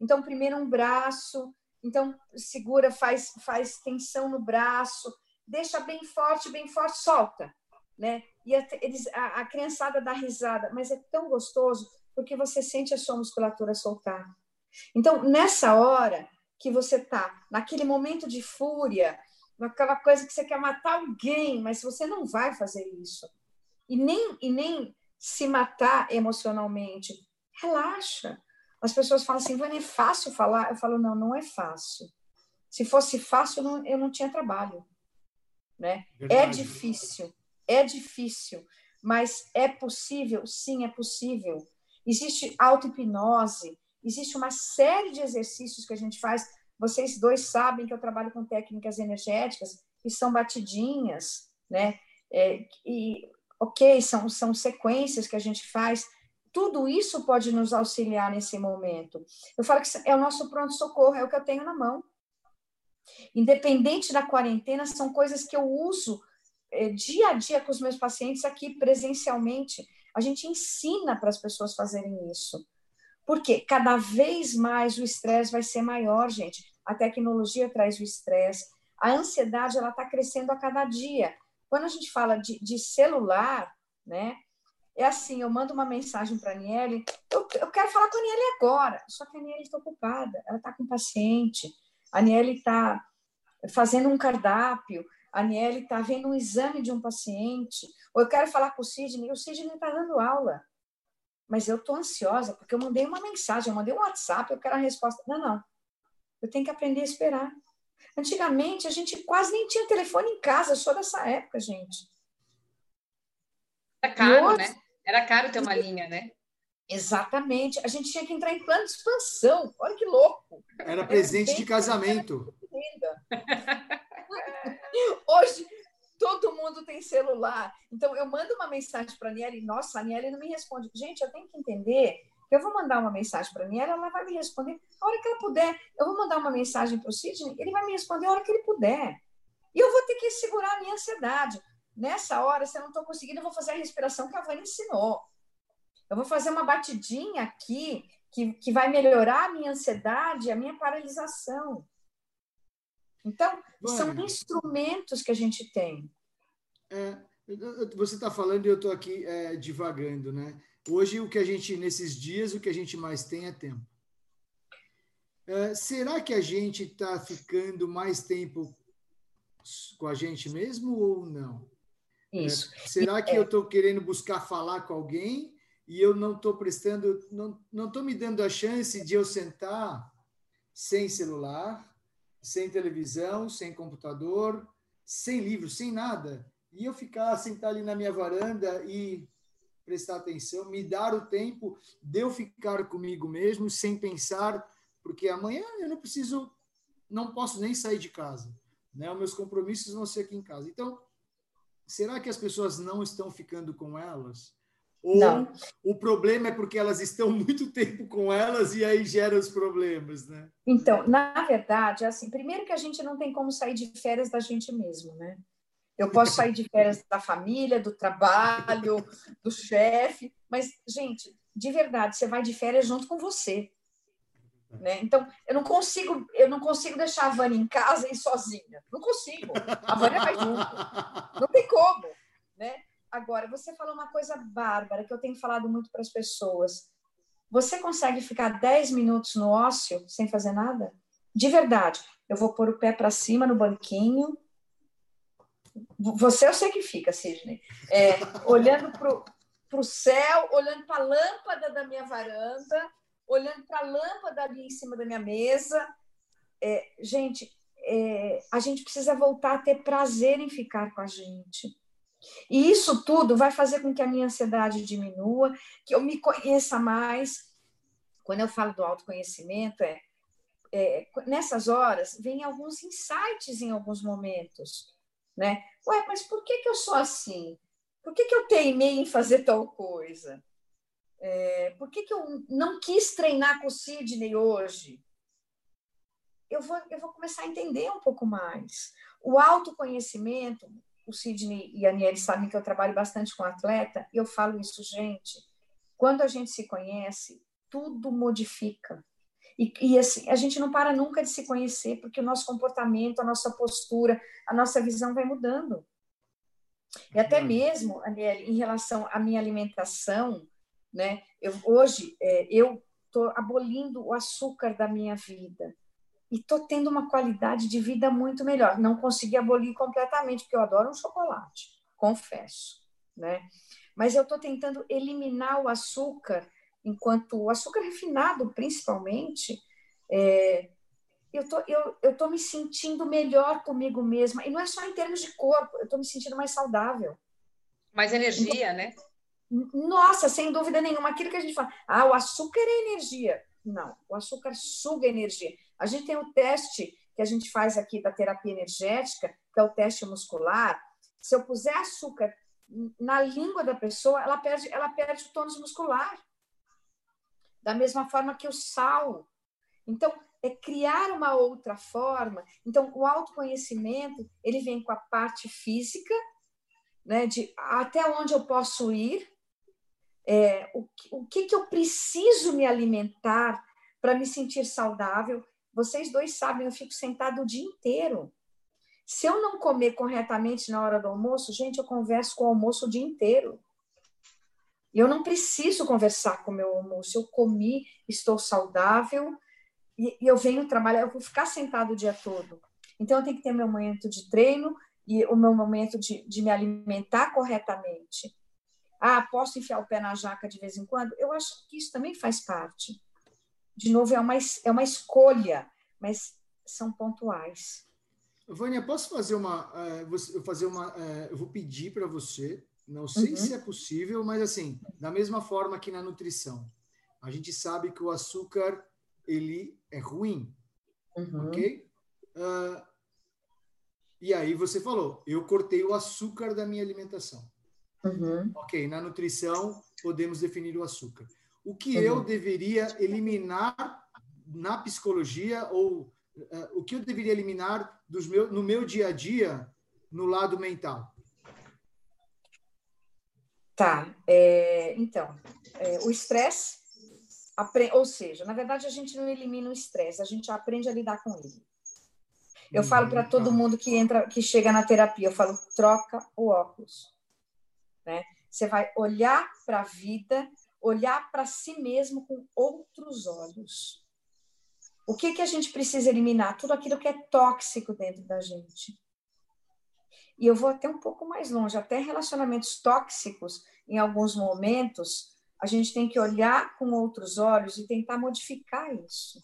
Então, primeiro um braço, então segura, faz, faz tensão no braço, deixa bem forte, bem forte, solta. Né? E a, eles, a, a criançada dá risada, mas é tão gostoso porque você sente a sua musculatura soltar. Então, nessa hora, que você está naquele momento de fúria, naquela coisa que você quer matar alguém, mas você não vai fazer isso. E nem, e nem se matar emocionalmente. Relaxa. As pessoas falam assim, Vânia, é fácil falar? Eu falo, não, não é fácil. Se fosse fácil, eu não, eu não tinha trabalho. Né? É difícil, é difícil, mas é possível? Sim, é possível. Existe auto-hipnose, Existe uma série de exercícios que a gente faz. Vocês dois sabem que eu trabalho com técnicas energéticas que são batidinhas, né? É, e, ok, são, são sequências que a gente faz. Tudo isso pode nos auxiliar nesse momento. Eu falo que é o nosso pronto-socorro, é o que eu tenho na mão. Independente da quarentena, são coisas que eu uso é, dia a dia com os meus pacientes aqui presencialmente. A gente ensina para as pessoas fazerem isso. Porque cada vez mais o estresse vai ser maior, gente. A tecnologia traz o estresse. A ansiedade ela está crescendo a cada dia. Quando a gente fala de, de celular, né? É assim, eu mando uma mensagem para a Aniele, eu, eu quero falar com a Aniele agora, só que a Aniele está ocupada, ela está com paciente, a Aniele está fazendo um cardápio, a Aniele está vendo um exame de um paciente, ou eu quero falar com o Sidney, o Sidney está dando aula mas eu estou ansiosa porque eu mandei uma mensagem, eu mandei um WhatsApp, eu quero a resposta. Não, não. Eu tenho que aprender a esperar. Antigamente, a gente quase nem tinha telefone em casa, eu sou dessa época, gente. Era caro, hoje... né? Era caro ter uma linha, né? Exatamente. A gente tinha que entrar em plano de expansão. Olha que louco. Era presente Era de casamento. Hoje, todo mundo tem celular. Então, eu mando uma mensagem para a Niele, nossa, a Niele não me responde. Gente, eu tenho que entender que eu vou mandar uma mensagem para a Niele, ela vai me responder a hora que ela puder. Eu vou mandar uma mensagem para o Sidney, ele vai me responder a hora que ele puder. E eu vou ter que segurar a minha ansiedade. Nessa hora, se eu não estou conseguindo, eu vou fazer a respiração que a Vânia ensinou. Eu vou fazer uma batidinha aqui que, que vai melhorar a minha ansiedade, a minha paralisação. Então, são instrumentos que a gente tem. É, você está falando e eu estou aqui é, divagando, né? Hoje, o que a gente, nesses dias, o que a gente mais tem é tempo. É, será que a gente está ficando mais tempo com a gente mesmo ou não? É, Isso. É, será que eu estou querendo buscar falar com alguém e eu não estou prestando, não estou me dando a chance de eu sentar sem celular, sem televisão, sem computador, sem livro, sem nada, e eu ficar sentar ali na minha varanda e prestar atenção, me dar o tempo de eu ficar comigo mesmo sem pensar, porque amanhã eu não preciso, não posso nem sair de casa, né? Os meus compromissos vão ser aqui em casa. Então, será que as pessoas não estão ficando com elas? Ou não. o problema é porque elas estão muito tempo com elas e aí gera os problemas, né? Então, na verdade, assim, primeiro que a gente não tem como sair de férias da gente mesmo, né? Eu posso sair de férias da família, do trabalho, do chefe, mas, gente, de verdade, você vai de férias junto com você. Né? Então, eu não consigo, eu não consigo deixar a Vânia em casa e sozinha. Não consigo. A Vânia vai junto. Não tem como, né? Agora, você falou uma coisa bárbara que eu tenho falado muito para as pessoas. Você consegue ficar 10 minutos no ócio sem fazer nada? De verdade. Eu vou pôr o pé para cima no banquinho. Você eu sei que fica, Sidney. É, olhando para o céu, olhando para a lâmpada da minha varanda, olhando para a lâmpada ali em cima da minha mesa. É, gente, é, a gente precisa voltar a ter prazer em ficar com a gente. E isso tudo vai fazer com que a minha ansiedade diminua, que eu me conheça mais. Quando eu falo do autoconhecimento, é, é nessas horas vem alguns insights em alguns momentos, né? Ué, mas por que, que eu sou assim? Por que, que eu teimei em fazer tal coisa? É, por que, que eu não quis treinar com o Sidney hoje? Eu vou, eu vou começar a entender um pouco mais. O autoconhecimento, o Sidney e a Aniele sabem que eu trabalho bastante com atleta, e eu falo isso, gente, quando a gente se conhece, tudo modifica. E, e assim, a gente não para nunca de se conhecer, porque o nosso comportamento, a nossa postura, a nossa visão vai mudando. E até mesmo, Aniele, em relação à minha alimentação, né? Eu, hoje, é, eu estou abolindo o açúcar da minha vida e estou tendo uma qualidade de vida muito melhor. Não consegui abolir completamente, porque eu adoro um chocolate, confesso, né? Mas eu estou tentando eliminar o açúcar, enquanto o açúcar refinado, principalmente, é, eu tô, eu, eu tô me sentindo melhor comigo mesma. E não é só em termos de corpo, eu estou me sentindo mais saudável. Mais energia, então, né? Nossa, sem dúvida nenhuma. Aquilo que a gente fala, ah, o açúcar é energia. Não, o açúcar suga energia. A gente tem o teste que a gente faz aqui da terapia energética, que é o teste muscular. Se eu puser açúcar na língua da pessoa, ela perde, ela perde o tônus muscular. Da mesma forma que o sal. Então, é criar uma outra forma. Então, o autoconhecimento, ele vem com a parte física, né, de até onde eu posso ir, é, o, o que, que eu preciso me alimentar para me sentir saudável. Vocês dois sabem, eu fico sentada o dia inteiro. Se eu não comer corretamente na hora do almoço, gente, eu converso com o almoço o dia inteiro. Eu não preciso conversar com o meu almoço. Eu comi, estou saudável e, e eu venho trabalhar. Eu vou ficar sentado o dia todo. Então, eu tenho que ter meu momento de treino e o meu momento de, de me alimentar corretamente. Ah, posso enfiar o pé na jaca de vez em quando? Eu acho que isso também faz parte. De novo, é uma, é uma escolha, mas são pontuais. Vânia, posso fazer uma. Uh, fazer uma uh, eu vou pedir para você, não sei uhum. se é possível, mas assim, da mesma forma que na nutrição. A gente sabe que o açúcar ele é ruim, uhum. ok? Uh, E aí você falou, eu cortei o açúcar da minha alimentação. Uhum. Ok, na nutrição podemos definir o açúcar. O que uhum. eu deveria eliminar na psicologia ou uh, o que eu deveria eliminar dos meu, no meu dia a dia no lado mental? Tá, é, então, é, o estresse, ou seja, na verdade a gente não elimina o estresse, a gente aprende a lidar com ele. Eu falo para todo tá. mundo que entra, que chega na terapia, eu falo troca o óculos, né? Você vai olhar para a vida, olhar para si mesmo com outros olhos. O que que a gente precisa eliminar? Tudo aquilo que é tóxico dentro da gente. E eu vou até um pouco mais longe, até relacionamentos tóxicos, em alguns momentos, a gente tem que olhar com outros olhos e tentar modificar isso.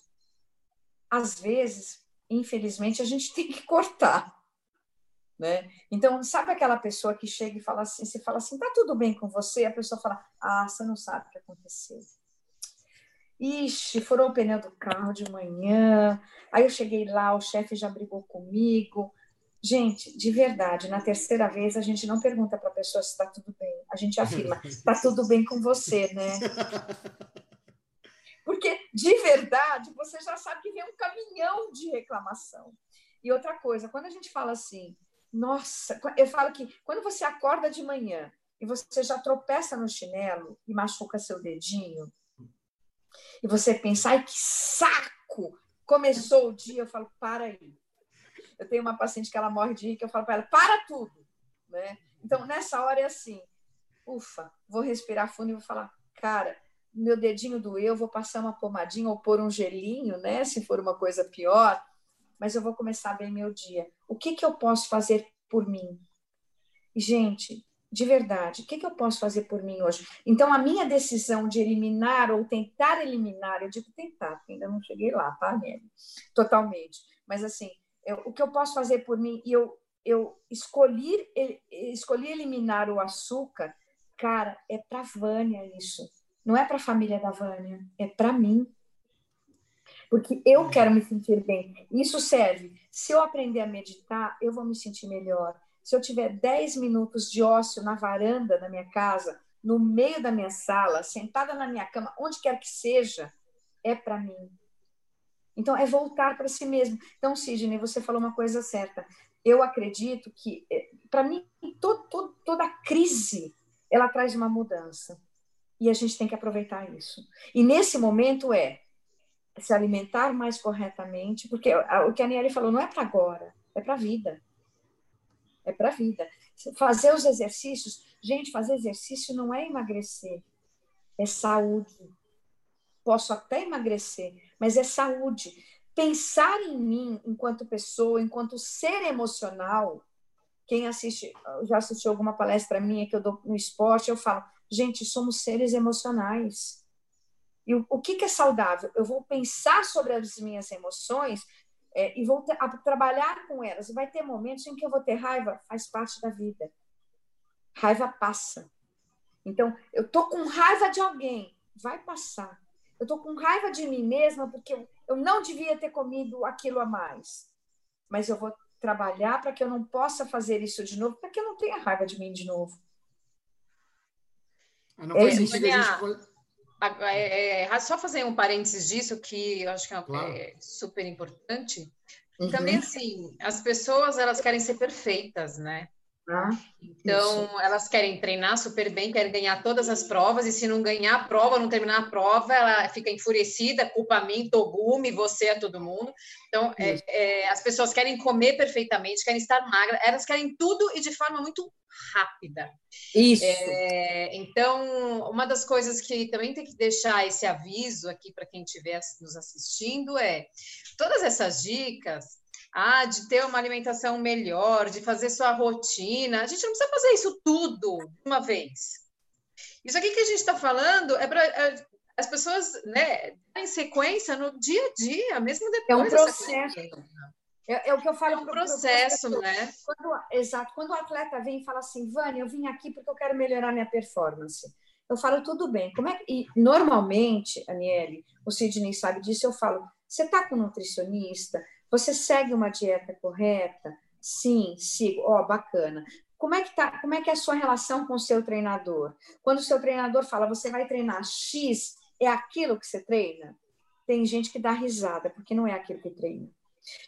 Às vezes, infelizmente, a gente tem que cortar. Né? Então, sabe aquela pessoa que chega e fala assim, você fala assim, tá tudo bem com você? A pessoa fala, ah, você não sabe o que aconteceu. Ixi, furou o pneu do carro de manhã, aí eu cheguei lá, o chefe já brigou comigo. Gente, de verdade, na terceira vez a gente não pergunta para a pessoa se está tudo bem, a gente afirma, está tudo bem com você, né? Porque, de verdade, você já sabe que vem um caminhão de reclamação. E outra coisa, quando a gente fala assim, nossa, eu falo que quando você acorda de manhã e você já tropeça no chinelo e machuca seu dedinho, e você pensa, ai, que saco! Começou o dia, eu falo, para aí. Eu tenho uma paciente que ela morre de rir, que eu falo para ela, para tudo! Né? Então, nessa hora é assim, ufa, vou respirar fundo e vou falar, cara, meu dedinho doeu, vou passar uma pomadinha ou pôr um gelinho, né? Se for uma coisa pior, mas eu vou começar bem meu dia. O que, que eu posso fazer por mim? Gente, de verdade, o que, que eu posso fazer por mim hoje? Então, a minha decisão de eliminar ou tentar eliminar, eu digo tentar, porque ainda não cheguei lá, tá, Nelly? Totalmente. Mas, assim, eu, o que eu posso fazer por mim, e eu, eu escolhi, escolhi eliminar o açúcar, cara, é para Vânia isso não é para a família da Vânia, é para mim. Porque eu quero me sentir bem. Isso serve. Se eu aprender a meditar, eu vou me sentir melhor. Se eu tiver 10 minutos de ócio na varanda da minha casa, no meio da minha sala, sentada na minha cama, onde quer que seja, é para mim. Então, é voltar para si mesmo. Então, Sidney, você falou uma coisa certa. Eu acredito que, eh, para mim, todo, todo, toda crise ela traz uma mudança. E a gente tem que aproveitar isso. E nesse momento é se alimentar mais corretamente, porque o que a Niele falou não é para agora, é para a vida. É para a vida. Fazer os exercícios, gente, fazer exercício não é emagrecer, é saúde. Posso até emagrecer, mas é saúde. Pensar em mim enquanto pessoa, enquanto ser emocional. Quem assiste, já assistiu alguma palestra minha que eu dou no esporte, eu falo, Gente, somos seres emocionais. E o, o que, que, é saudável? Eu vou pensar sobre as minhas emoções é, e vou ter, a, trabalhar com elas. Vai ter momentos em que eu vou ter raiva, faz parte da vida. Raiva passa. Então, eu tô com raiva de alguém, vai passar. Eu tô com raiva de mim mesma porque eu, eu não devia ter comido aquilo a mais. Mas eu vou trabalhar para que eu não possa fazer isso de novo, para que eu não tenha raiva de mim de novo. Não faz é, sentido a gente... É, é, só fazer um parênteses disso, que eu acho que é, claro. é super importante. Uhum. Também, assim, as pessoas, elas querem ser perfeitas, né? Ah, então, isso. elas querem treinar super bem, querem ganhar todas as provas, e se não ganhar a prova, não terminar a prova, ela fica enfurecida, culpa a mim, Togumi, você, a todo mundo. Então, é, é, as pessoas querem comer perfeitamente, querem estar magras, elas querem tudo e de forma muito rápida. Isso. É, então, uma das coisas que também tem que deixar esse aviso aqui para quem estiver nos assistindo é todas essas dicas. Ah, de ter uma alimentação melhor, de fazer sua rotina. A gente não precisa fazer isso tudo de uma vez. Isso aqui que a gente está falando é para é, as pessoas né, em sequência no dia a dia, mesmo depois. É um processo. É, é, o que eu falo. É um processo, né? Quando, exato. Quando o atleta vem e fala assim, Vânia, eu vim aqui porque eu quero melhorar minha performance. Eu falo, tudo bem. Como é que... E normalmente, Aniele, o Sidney sabe disso, eu falo, você está com um nutricionista? Você segue uma dieta correta? Sim, sigo. Ó, oh, bacana. Como é que tá? Como é que é a sua relação com o seu treinador? Quando o seu treinador fala, você vai treinar X, é aquilo que você treina? Tem gente que dá risada, porque não é aquilo que treina.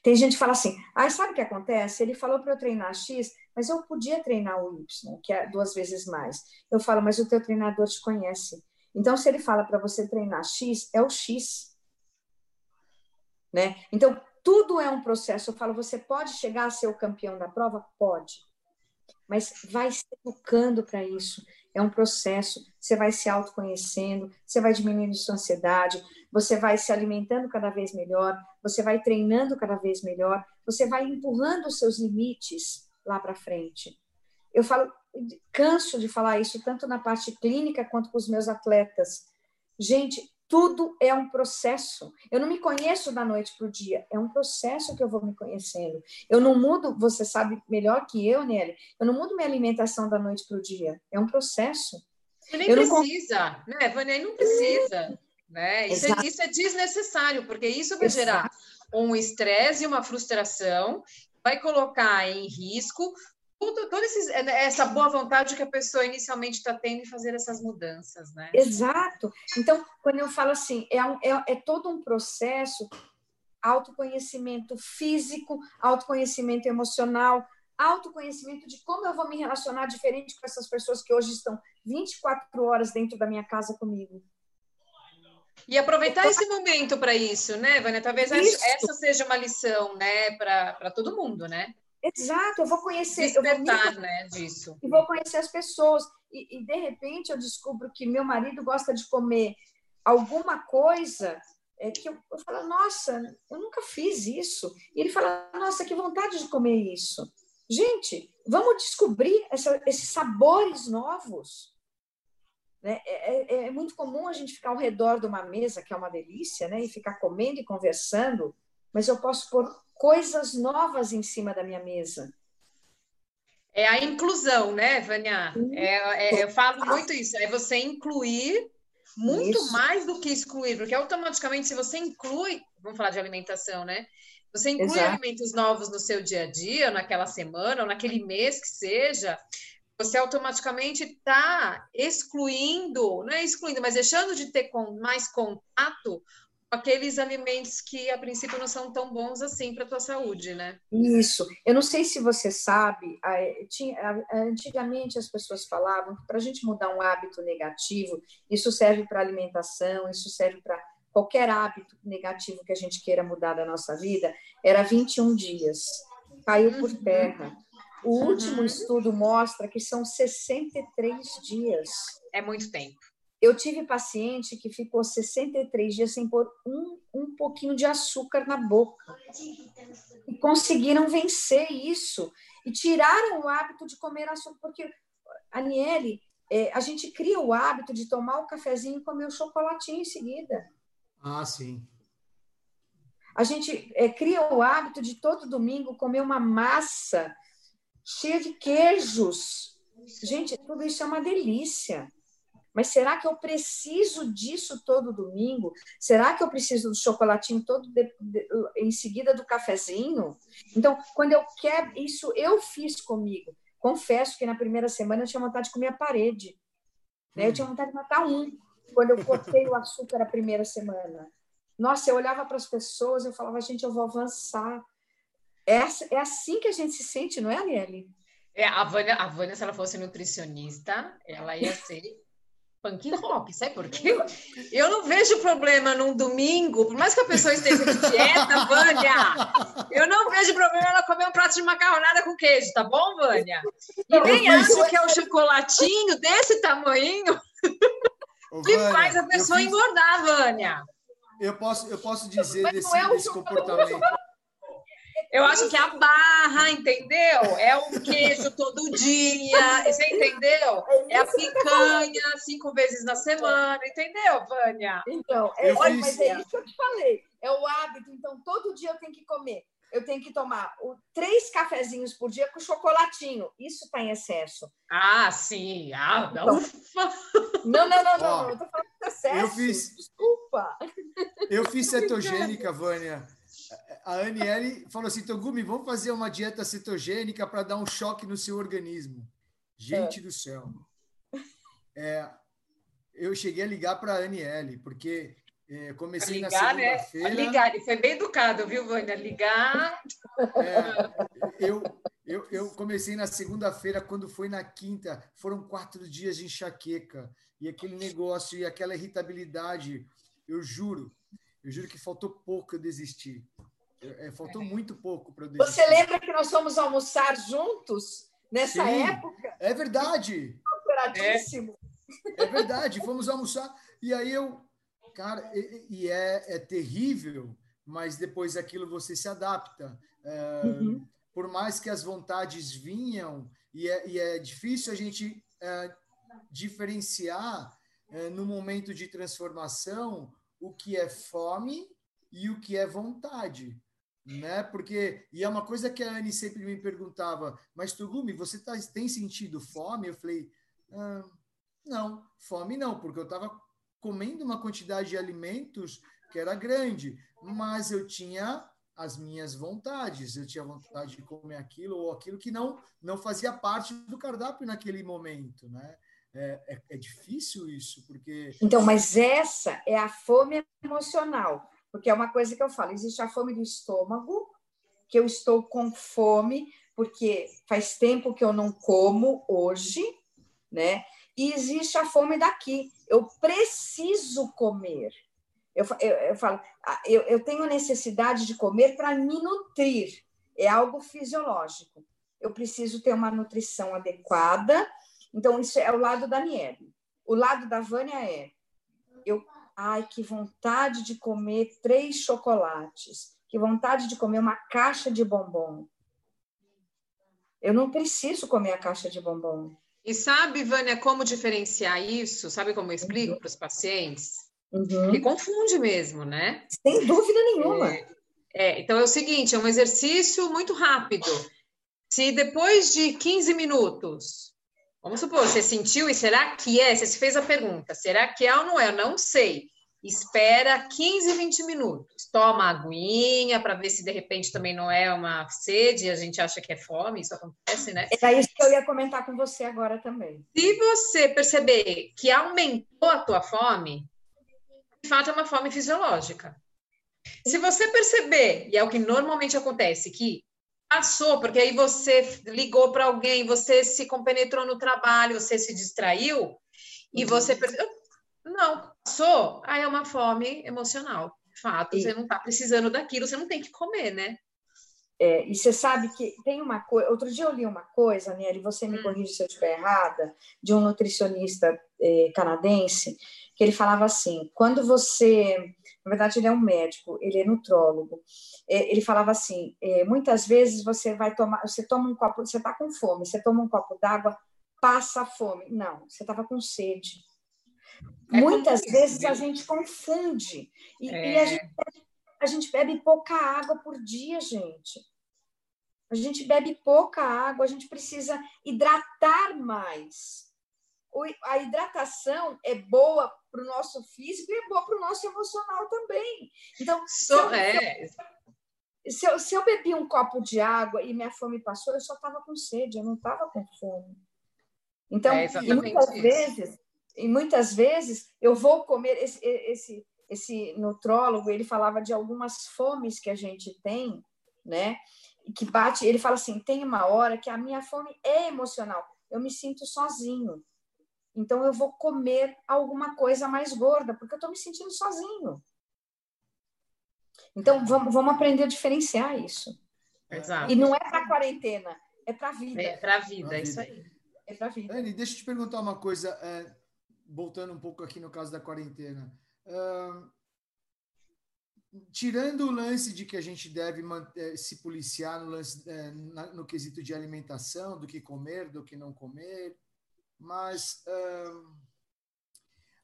Tem gente que fala assim: ah, sabe o que acontece? Ele falou para eu treinar X, mas eu podia treinar o Y, que é duas vezes mais. Eu falo, mas o teu treinador te conhece. Então, se ele fala para você treinar X, é o X. Né? Então, tudo é um processo. Eu falo, você pode chegar a ser o campeão da prova? Pode. Mas vai se educando para isso. É um processo. Você vai se autoconhecendo, você vai diminuindo sua ansiedade, você vai se alimentando cada vez melhor, você vai treinando cada vez melhor, você vai empurrando os seus limites lá para frente. Eu falo, canso de falar isso tanto na parte clínica quanto com os meus atletas. Gente, tudo é um processo. Eu não me conheço da noite para o dia. É um processo que eu vou me conhecendo. Eu não mudo, você sabe melhor que eu, Nelly, eu não mudo minha alimentação da noite para o dia. É um processo. Você nem eu precisa, não... né, Vânia? Não precisa. Né? Isso, é, isso é desnecessário, porque isso vai gerar um estresse e uma frustração, vai colocar em risco tudo, toda é, né, essa boa vontade que a pessoa inicialmente está tendo em fazer essas mudanças, né? Exato. Então, quando eu falo assim, é, um, é, é todo um processo, autoconhecimento físico, autoconhecimento emocional, autoconhecimento de como eu vou me relacionar diferente com essas pessoas que hoje estão 24 horas dentro da minha casa comigo. E aproveitar então, esse momento para isso, né, Vânia? Talvez isso. essa seja uma lição, né, para todo mundo, né? Exato, eu vou conhecer. Despertar, eu vou, né, disso. E vou conhecer as pessoas. E, e, de repente eu descubro que meu marido gosta de comer alguma coisa é, que eu, eu falo, nossa, eu nunca fiz isso. E ele fala, nossa, que vontade de comer isso. Gente, vamos descobrir essa, esses sabores novos. Né? É, é, é, muito comum a gente ficar ao redor de uma mesa, que é uma delícia, né? e ficar comendo e conversando, mas eu posso pôr coisas novas em cima da minha mesa. É a inclusão, né, Vânia? É, é, eu falo muito isso, é você incluir muito isso. mais do que excluir, porque automaticamente, se você inclui, vamos falar de alimentação, né? Você inclui Exato. alimentos novos no seu dia a dia, naquela semana, ou naquele mês que seja, você automaticamente está excluindo, não é excluindo, mas deixando de ter mais contato aqueles alimentos que a princípio não são tão bons assim para a tua saúde, né? Isso. Eu não sei se você sabe, antigamente as pessoas falavam que para a gente mudar um hábito negativo, isso serve para alimentação, isso serve para qualquer hábito negativo que a gente queira mudar da nossa vida, era 21 dias. Caiu por uhum. terra. O último uhum. estudo mostra que são 63 dias. É muito tempo. Eu tive paciente que ficou 63 dias sem pôr um, um pouquinho de açúcar na boca. E conseguiram vencer isso. E tiraram o hábito de comer açúcar, porque, Aniele, é, a gente cria o hábito de tomar o cafezinho e comer o chocolatinho em seguida. Ah, sim. A gente é, cria o hábito de todo domingo comer uma massa cheia de queijos. Gente, tudo isso é uma delícia. Mas será que eu preciso disso todo domingo? Será que eu preciso do chocolatinho todo de, de, em seguida do cafezinho? Então, quando eu quero, isso eu fiz comigo. Confesso que na primeira semana eu tinha vontade de comer a parede. Né? Eu tinha vontade de matar um quando eu cortei o açúcar a primeira semana. Nossa, eu olhava para as pessoas, eu falava, gente, eu vou avançar. É, é assim que a gente se sente, não é, Aliele? É, a Vânia, a Vânia, se ela fosse nutricionista, ela ia ser punk rock, sabe por quê? Eu não vejo problema num domingo, por mais que a pessoa esteja de dieta, Vânia, eu não vejo problema ela comer um prato de macarronada com queijo, tá bom, Vânia? E nem acho que é um chocolatinho desse tamanho que Vânia, faz a pessoa fiz... engordar, Vânia. Eu posso, eu posso dizer desse, é desse comportamento. Eu acho que é a barra, entendeu? É o queijo todo dia, você entendeu? É a picanha cinco vezes na semana, entendeu, Vânia? Então, é, olha, mas é isso que eu te falei. É o hábito, então todo dia eu tenho que comer. Eu tenho que tomar o, três cafezinhos por dia com chocolatinho. Isso está em excesso. Ah, sim. Ah, não. Então, não, não, não, não. Eu tô falando de excesso. Eu fiz, Desculpa. Eu fiz cetogênica, Vânia a Aniele falou assim: Togumi, vamos fazer uma dieta cetogênica para dar um choque no seu organismo. Gente é. do céu. É, eu cheguei a ligar para a Aniele, porque é, comecei ligar, na né? segunda-feira. Né? Ligar, ele foi bem educado, viu, Vânia? Ligar. É, eu, eu, eu comecei na segunda-feira, quando foi na quinta, foram quatro dias de enxaqueca. E aquele negócio e aquela irritabilidade, eu juro, eu juro que faltou pouco eu desistir. É, faltou muito pouco para. Você lembra que nós fomos almoçar juntos nessa Sim, época? É verdade. É. é verdade, fomos almoçar. E aí eu, cara, e, e é, é terrível, mas depois aquilo você se adapta. É, uhum. Por mais que as vontades vinham, e é, e é difícil a gente é, diferenciar é, no momento de transformação o que é fome e o que é vontade, né? Porque e é uma coisa que a Anne sempre me perguntava, mas Tugumi, você tá, tem sentido fome? Eu falei, ah, não, fome não, porque eu estava comendo uma quantidade de alimentos que era grande, mas eu tinha as minhas vontades, eu tinha vontade de comer aquilo ou aquilo que não não fazia parte do cardápio naquele momento, né? É, é, é, difícil isso, porque. Então, mas essa é a fome emocional, porque é uma coisa que eu falo: existe a fome do estômago, que eu estou com fome, porque faz tempo que eu não como hoje, né? E existe a fome daqui, eu preciso comer. Eu, eu, eu falo, eu, eu tenho necessidade de comer para me nutrir, é algo fisiológico. Eu preciso ter uma nutrição adequada então, isso é o lado da Niebe. O lado da Vânia é: eu, ai, que vontade de comer três chocolates, que vontade de comer uma caixa de bombom. Eu não preciso comer a caixa de bombom. E sabe, Vânia, como diferenciar isso? Sabe como eu explico uhum. para os pacientes? Uhum. Que confunde mesmo, né? Sem dúvida nenhuma. É, é, então é o seguinte: é um exercício muito rápido. Se depois de 15 minutos Vamos supor, você sentiu e será que é? Você se fez a pergunta, será que é ou não é? Eu não sei. Espera 15, 20 minutos. Toma aguinha para ver se de repente também não é uma sede, a gente acha que é fome, isso acontece, né? É isso que eu ia comentar com você agora também. Se você perceber que aumentou a tua fome, de fato é uma fome fisiológica. Se você perceber, e é o que normalmente acontece, que Passou, porque aí você ligou para alguém, você se compenetrou no trabalho, você se distraiu e uhum. você não passou, aí é uma fome emocional. De fato, e... você não está precisando daquilo, você não tem que comer, né? É, e você sabe que tem uma coisa. Outro dia eu li uma coisa, Nelly, você me hum. corrige se eu estiver errada, de um nutricionista é, canadense, que ele falava assim: quando você na verdade, ele é um médico, ele é nutrólogo. É, ele falava assim: é, muitas vezes você vai tomar, você toma um copo, você está com fome, você toma um copo d'água, passa fome. Não, você estava com sede. É muitas vezes a gente confunde e, é. e a, gente, a gente bebe pouca água por dia, gente. A gente bebe pouca água, a gente precisa hidratar mais a hidratação é boa para o nosso físico e é boa para o nosso emocional também. Então, se, eu, é. se, eu, se eu bebi um copo de água e minha fome passou, eu só estava com sede, eu não estava com fome. Então, é e muitas isso. vezes, e muitas vezes eu vou comer esse, esse esse nutrólogo, ele falava de algumas fomes que a gente tem, né? Que bate, ele fala assim, tem uma hora que a minha fome é emocional. Eu me sinto sozinho. Então eu vou comer alguma coisa mais gorda, porque eu estou me sentindo sozinho. Então vamos, vamos aprender a diferenciar isso. Exato. E não é para quarentena, é para a vida. É para a vida, é isso aí. É para a vida. Anne, deixa eu te perguntar uma coisa, é, voltando um pouco aqui no caso da quarentena. Uh, tirando o lance de que a gente deve manter, se policiar no, lance, é, no quesito de alimentação, do que comer, do que não comer, mas uh,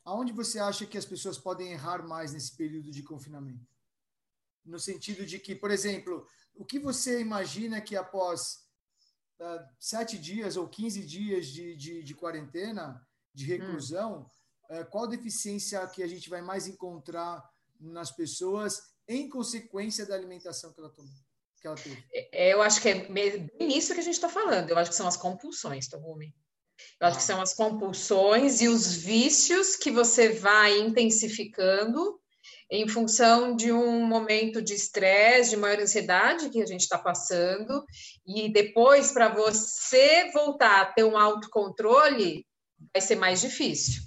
aonde você acha que as pessoas podem errar mais nesse período de confinamento? No sentido de que, por exemplo, o que você imagina que após uh, sete dias ou 15 dias de, de, de quarentena, de reclusão, hum. uh, qual deficiência que a gente vai mais encontrar nas pessoas em consequência da alimentação que ela tomou. Que ela teve. É, eu acho que é bem isso que a gente está falando. Eu acho que são as compulsões, Togumi. Eu acho que são as compulsões e os vícios que você vai intensificando em função de um momento de estresse, de maior ansiedade que a gente está passando, e depois, para você voltar a ter um autocontrole, vai ser mais difícil.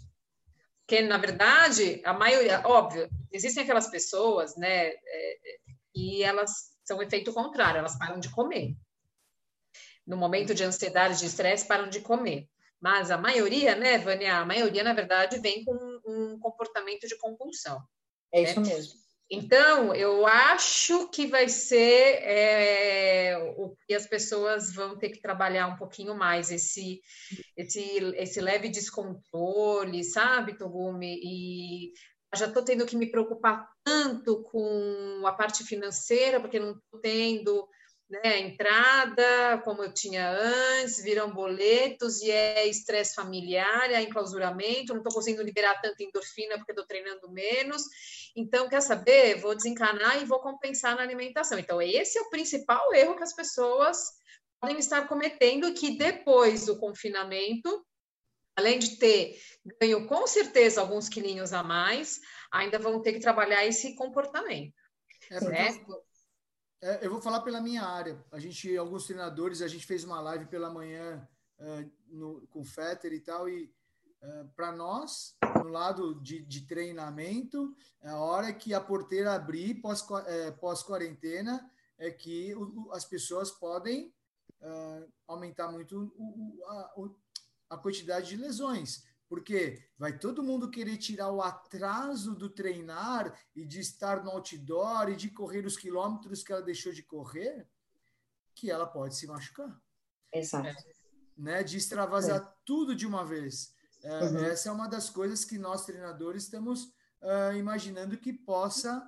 Porque, na verdade, a maioria, óbvio, existem aquelas pessoas, né, é, e elas são o efeito contrário, elas param de comer. No momento de ansiedade, de estresse, param de comer. Mas a maioria, né, Vânia, a maioria, na verdade, vem com um comportamento de compulsão. É isso né? mesmo. Então, eu acho que vai ser é, o que as pessoas vão ter que trabalhar um pouquinho mais, esse, esse, esse leve descontrole, sabe, Togumi? E já estou tendo que me preocupar tanto com a parte financeira, porque não estou tendo né, entrada, como eu tinha antes, viram boletos e é estresse familiar, é enclausuramento, não estou conseguindo liberar tanta endorfina porque estou treinando menos. Então, quer saber? Vou desencanar e vou compensar na alimentação. Então, esse é o principal erro que as pessoas podem estar cometendo, que depois do confinamento, além de ter ganho com certeza alguns quilinhos a mais, ainda vão ter que trabalhar esse comportamento. É, né? É, eu vou falar pela minha área. A gente, alguns treinadores, a gente fez uma live pela manhã uh, no, com o Fetter e tal, e uh, para nós, no lado de, de, treinamento, a hora que a porteira abrir pós-quarentena, pós é que o, as pessoas podem uh, aumentar muito o, a, a quantidade de lesões. Porque vai todo mundo querer tirar o atraso do treinar e de estar no outdoor e de correr os quilômetros que ela deixou de correr, que ela pode se machucar. Exato. Né? De extravasar é. tudo de uma vez. É, uhum. Essa é uma das coisas que nós treinadores estamos uh, imaginando que possa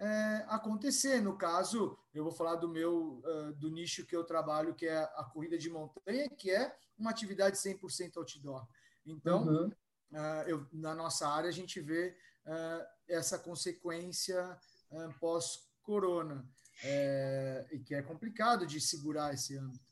uh, acontecer. No caso, eu vou falar do meu uh, do nicho que eu trabalho, que é a corrida de montanha, que é uma atividade 100% outdoor. Então, uhum. uh, eu, na nossa área, a gente vê uh, essa consequência uh, pós-corona, é, e que é complicado de segurar esse âmbito.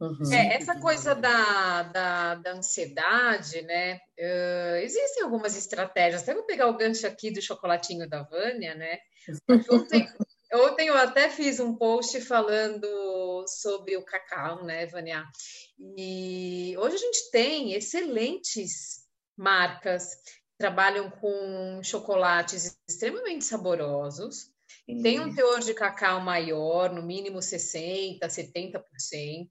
Uhum. É, essa coisa da, da, da, ansiedade, né? Uh, existem algumas estratégias. Até vou pegar o gancho aqui do chocolatinho da Vânia, né? Ontem, ontem eu até fiz um post falando sobre o cacau, né, Vânia? E hoje a gente tem excelentes marcas que trabalham com chocolates extremamente saborosos, e tem um teor de cacau maior, no mínimo 60%, 70%,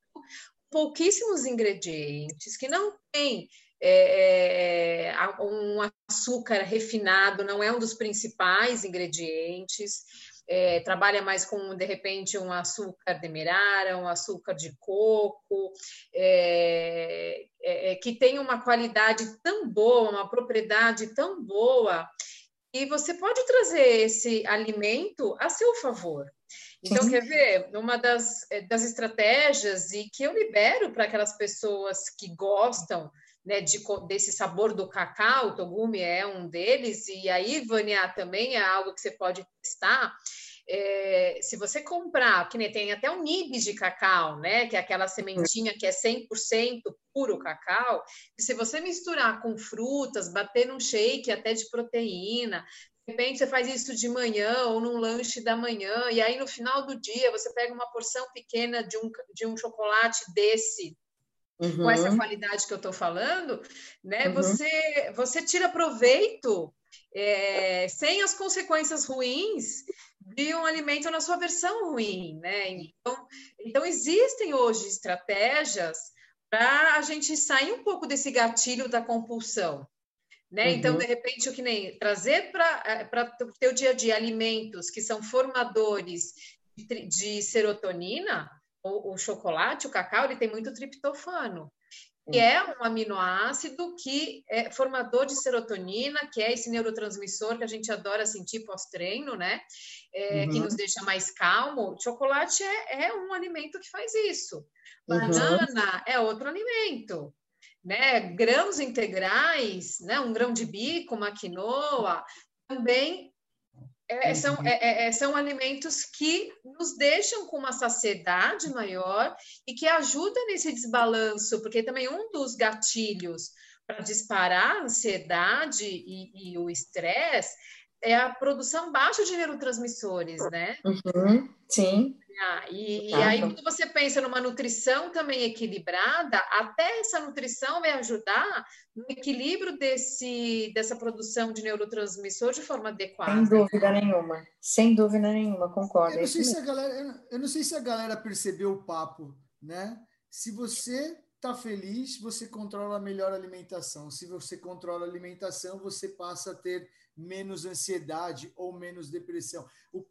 pouquíssimos ingredientes, que não tem é, é um açúcar refinado, não é um dos principais ingredientes é, trabalha mais com, de repente, um açúcar demerara, um açúcar de coco, é, é, é, que tem uma qualidade tão boa, uma propriedade tão boa, e você pode trazer esse alimento a seu favor. Então, Sim. quer ver? Uma das, é, das estratégias e que eu libero para aquelas pessoas que gostam né, de, desse sabor do cacau, o togumi é um deles, e aí, Vânia, também é algo que você pode testar. É, se você comprar, que nem tem até um nibs de cacau, né, que é aquela sementinha que é 100% puro cacau, se você misturar com frutas, bater num shake até de proteína, de repente você faz isso de manhã ou num lanche da manhã, e aí no final do dia você pega uma porção pequena de um, de um chocolate desse, uhum. com essa uhum. qualidade que eu estou falando, né? Uhum. Você, você tira proveito é, sem as consequências ruins de um alimento na sua versão ruim, né? Então, então existem hoje estratégias para a gente sair um pouco desse gatilho da compulsão. Né? Então, uhum. Então, de repente, o que nem trazer para o teu dia a dia alimentos que são formadores de, de serotonina, o, o, chocolate, o cacau, ele tem muito triptofano, que é um aminoácido que é formador de serotonina, que é esse neurotransmissor que a gente adora sentir pós-treino, né? É, uhum. Que nos deixa mais calmo. Chocolate é, é, um alimento que faz isso. Uhum. Banana uhum. é outro alimento. Né? Grãos integrais, né? um grão de bico, uma quinoa, também É, são, uhum. é, é, é, são alimentos que nos deixam com uma saciedade maior e que ajudam nesse desbalanço, porque também um dos gatilhos para disparar a ansiedade e, e o estresse é a produção baixa de neurotransmissores, né? Uhum, sim. Ah, e, e, aí, quando você pensa numa nutrição também equilibrada, até essa nutrição vai ajudar no equilíbrio desse, dessa produção de neurotransmissor de forma adequada. Sem dúvida nenhuma. Sem dúvida nenhuma, concordo. Eu não, sei se a galera, eu não sei se a galera percebeu o papo, né? Se você está feliz, você controla melhor a alimentação. Se você controla a alimentação, você passa a ter menos ansiedade ou menos depressão. O,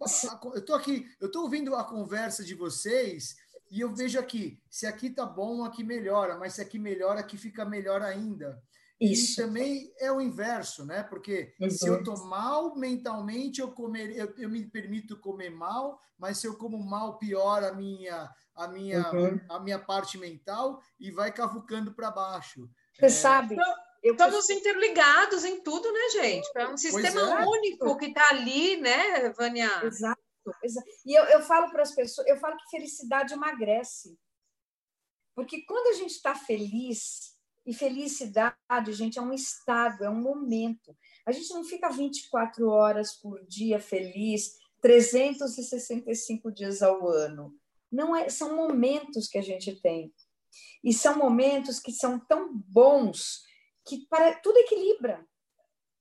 eu estou aqui, eu estou ouvindo a conversa de vocês e eu vejo aqui, se aqui tá bom, aqui melhora, mas se aqui melhora, aqui fica melhor ainda. Isso. E também é o inverso, né? Porque se eu tô mal mentalmente, eu comer, eu, eu, me permito comer mal, mas se eu como mal, piora a minha a minha uhum. a minha parte mental e vai cavucando para baixo. Você é... sabe? Então, eu Estamos interligados em tudo, né, gente? É um sistema é. único que está ali, né, Vânia? Exato, exato. E eu, eu falo para as pessoas, eu falo que felicidade emagrece. Porque quando a gente está feliz, e felicidade, gente, é um estado, é um momento. A gente não fica 24 horas por dia feliz, 365 dias ao ano. Não é, são momentos que a gente tem. E são momentos que são tão bons que para, tudo equilibra.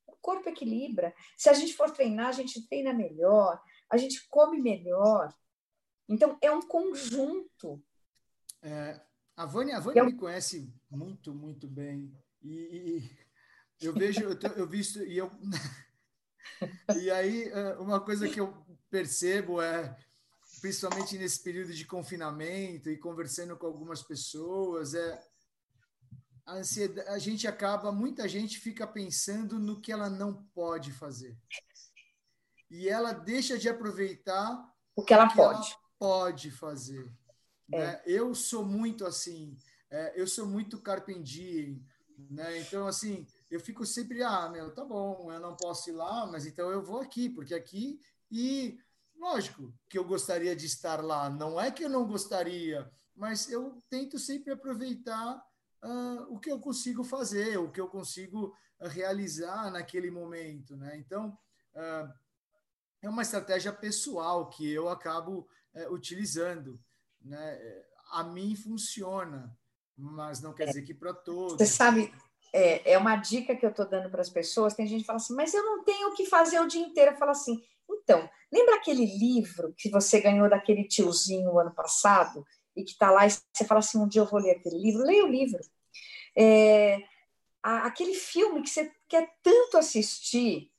O corpo equilibra. Se a gente for treinar, a gente treina melhor, a gente come melhor. Então, é um conjunto. É, a Vânia, a Vânia eu... me conhece muito, muito bem. E, e eu vejo, eu, eu visto, e eu. e aí, é, uma coisa que eu percebo é, principalmente nesse período de confinamento e conversando com algumas pessoas, é a ansiedade, a gente acaba, muita gente fica pensando no que ela não pode fazer. E ela deixa de aproveitar o que ela o que pode. Ela pode fazer. É. Né? Eu sou muito assim, é, eu sou muito carpendiem, né? Então, assim, eu fico sempre, ah, meu, tá bom, eu não posso ir lá, mas então eu vou aqui, porque aqui, e lógico que eu gostaria de estar lá, não é que eu não gostaria, mas eu tento sempre aproveitar uh, o que eu consigo fazer, o que eu consigo uh, realizar naquele momento. Né? Então, uh, é uma estratégia pessoal que eu acabo eh, utilizando. Né? A mim funciona, mas não quer dizer que para todos. Você sabe, é, é uma dica que eu estou dando para as pessoas. Tem gente que fala assim, mas eu não tenho o que fazer o dia inteiro. Eu falo assim, então, lembra aquele livro que você ganhou daquele tiozinho ano passado? e que está lá, e você fala assim: um dia eu vou ler aquele livro, leia o livro. É, aquele filme que você quer tanto assistir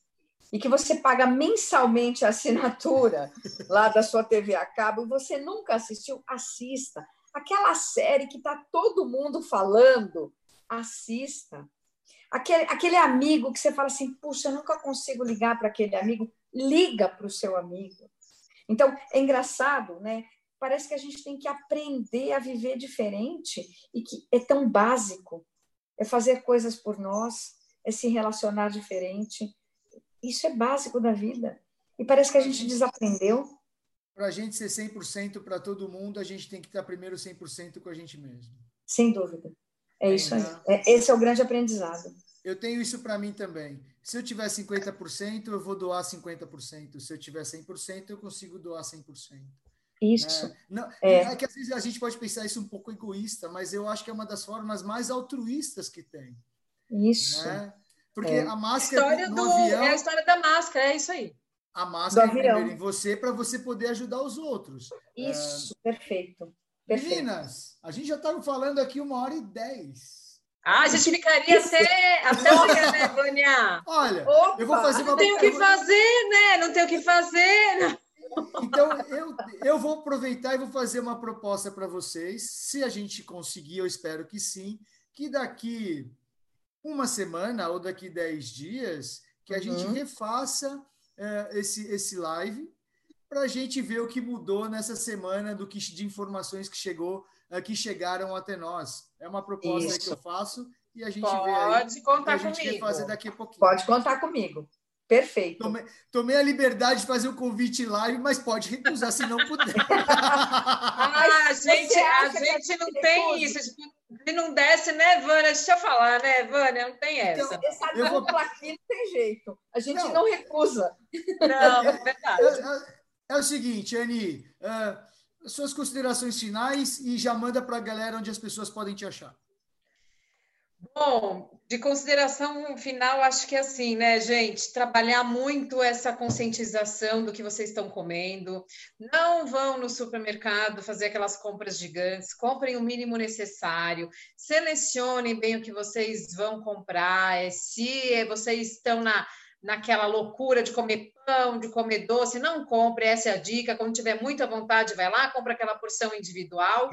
e que você paga mensalmente a assinatura lá da sua TV a cabo e você nunca assistiu, assista. Aquela série que está todo mundo falando, assista. Aquele, aquele amigo que você fala assim, puxa, eu nunca consigo ligar para aquele amigo, liga para o seu amigo. Então, é engraçado, né? parece que a gente tem que aprender a viver diferente e que é tão básico. É fazer coisas por nós, é se relacionar diferente. Isso é básico da vida. E parece que a gente desaprendeu. Para a gente ser 100% para todo mundo, a gente tem que estar primeiro 100% com a gente mesmo. Sem dúvida. É isso aí. É, esse é o grande aprendizado. Eu tenho isso para mim também. Se eu tiver 50%, eu vou doar 50%. Se eu tiver 100%, eu consigo doar 100%. Isso. É, não, é. é. que às vezes a gente pode pensar isso um pouco egoísta, mas eu acho que é uma das formas mais altruístas que tem. Isso. Né? Porque é. a máscara história do, avião, é a história da máscara, é isso aí. A máscara é primeiro em você para você poder ajudar os outros. Isso, é... perfeito. perfeito. Meninas, a gente já estava falando aqui uma hora e dez. Ah, a gente ficaria até, até amanhã, né, Vânia? Olha, Opa, eu vou fazer uma... Não tem o que fazer, né? Não tem o que fazer. Então, eu, eu vou aproveitar e vou fazer uma proposta para vocês. Se a gente conseguir, eu espero que sim, que daqui uma semana ou daqui dez dias, que a uhum. gente refaça é, esse, esse live para a gente ver o que mudou nessa semana do que de informações que chegou é, que chegaram até nós. É uma proposta que eu faço e a gente Pode vê aí. Pode contar a gente comigo. fazer daqui a pouquinho. Pode contar comigo. Perfeito. Tomei, tomei, a liberdade de fazer o convite live, mas pode recusar se não puder. ah, a gente, a gente não tem isso. Se não desce, né, Vânia? Deixa eu falar, né, Vânia? Não tem essa. Então, essa eu vou... aqui não tem jeito. A gente não, não recusa. Não, é verdade. É, é, é o seguinte, Anne, uh, suas considerações finais e já manda para a galera onde as pessoas podem te achar. Bom, de consideração final, acho que é assim, né, gente? Trabalhar muito essa conscientização do que vocês estão comendo. Não vão no supermercado fazer aquelas compras gigantes, comprem o mínimo necessário, selecionem bem o que vocês vão comprar. É, se vocês estão na naquela loucura de comer pão, de comer doce, não compre, essa é a dica. Quando tiver muita vontade, vai lá, compra aquela porção individual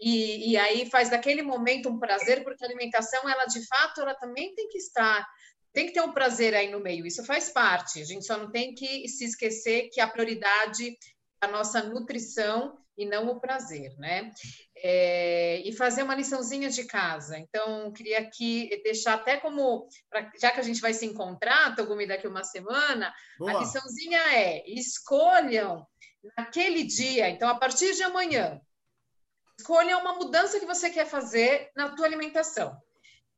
e, e aí faz daquele momento um prazer, porque a alimentação, ela de fato, ela também tem que estar, tem que ter um prazer aí no meio, isso faz parte. A gente só não tem que se esquecer que a prioridade a nossa nutrição e não o prazer, né? É, e fazer uma liçãozinha de casa. Então, queria aqui deixar até como, pra, já que a gente vai se encontrar, Togumi, daqui uma semana, Boa. a liçãozinha é: escolham naquele dia, então, a partir de amanhã, escolha uma mudança que você quer fazer na tua alimentação.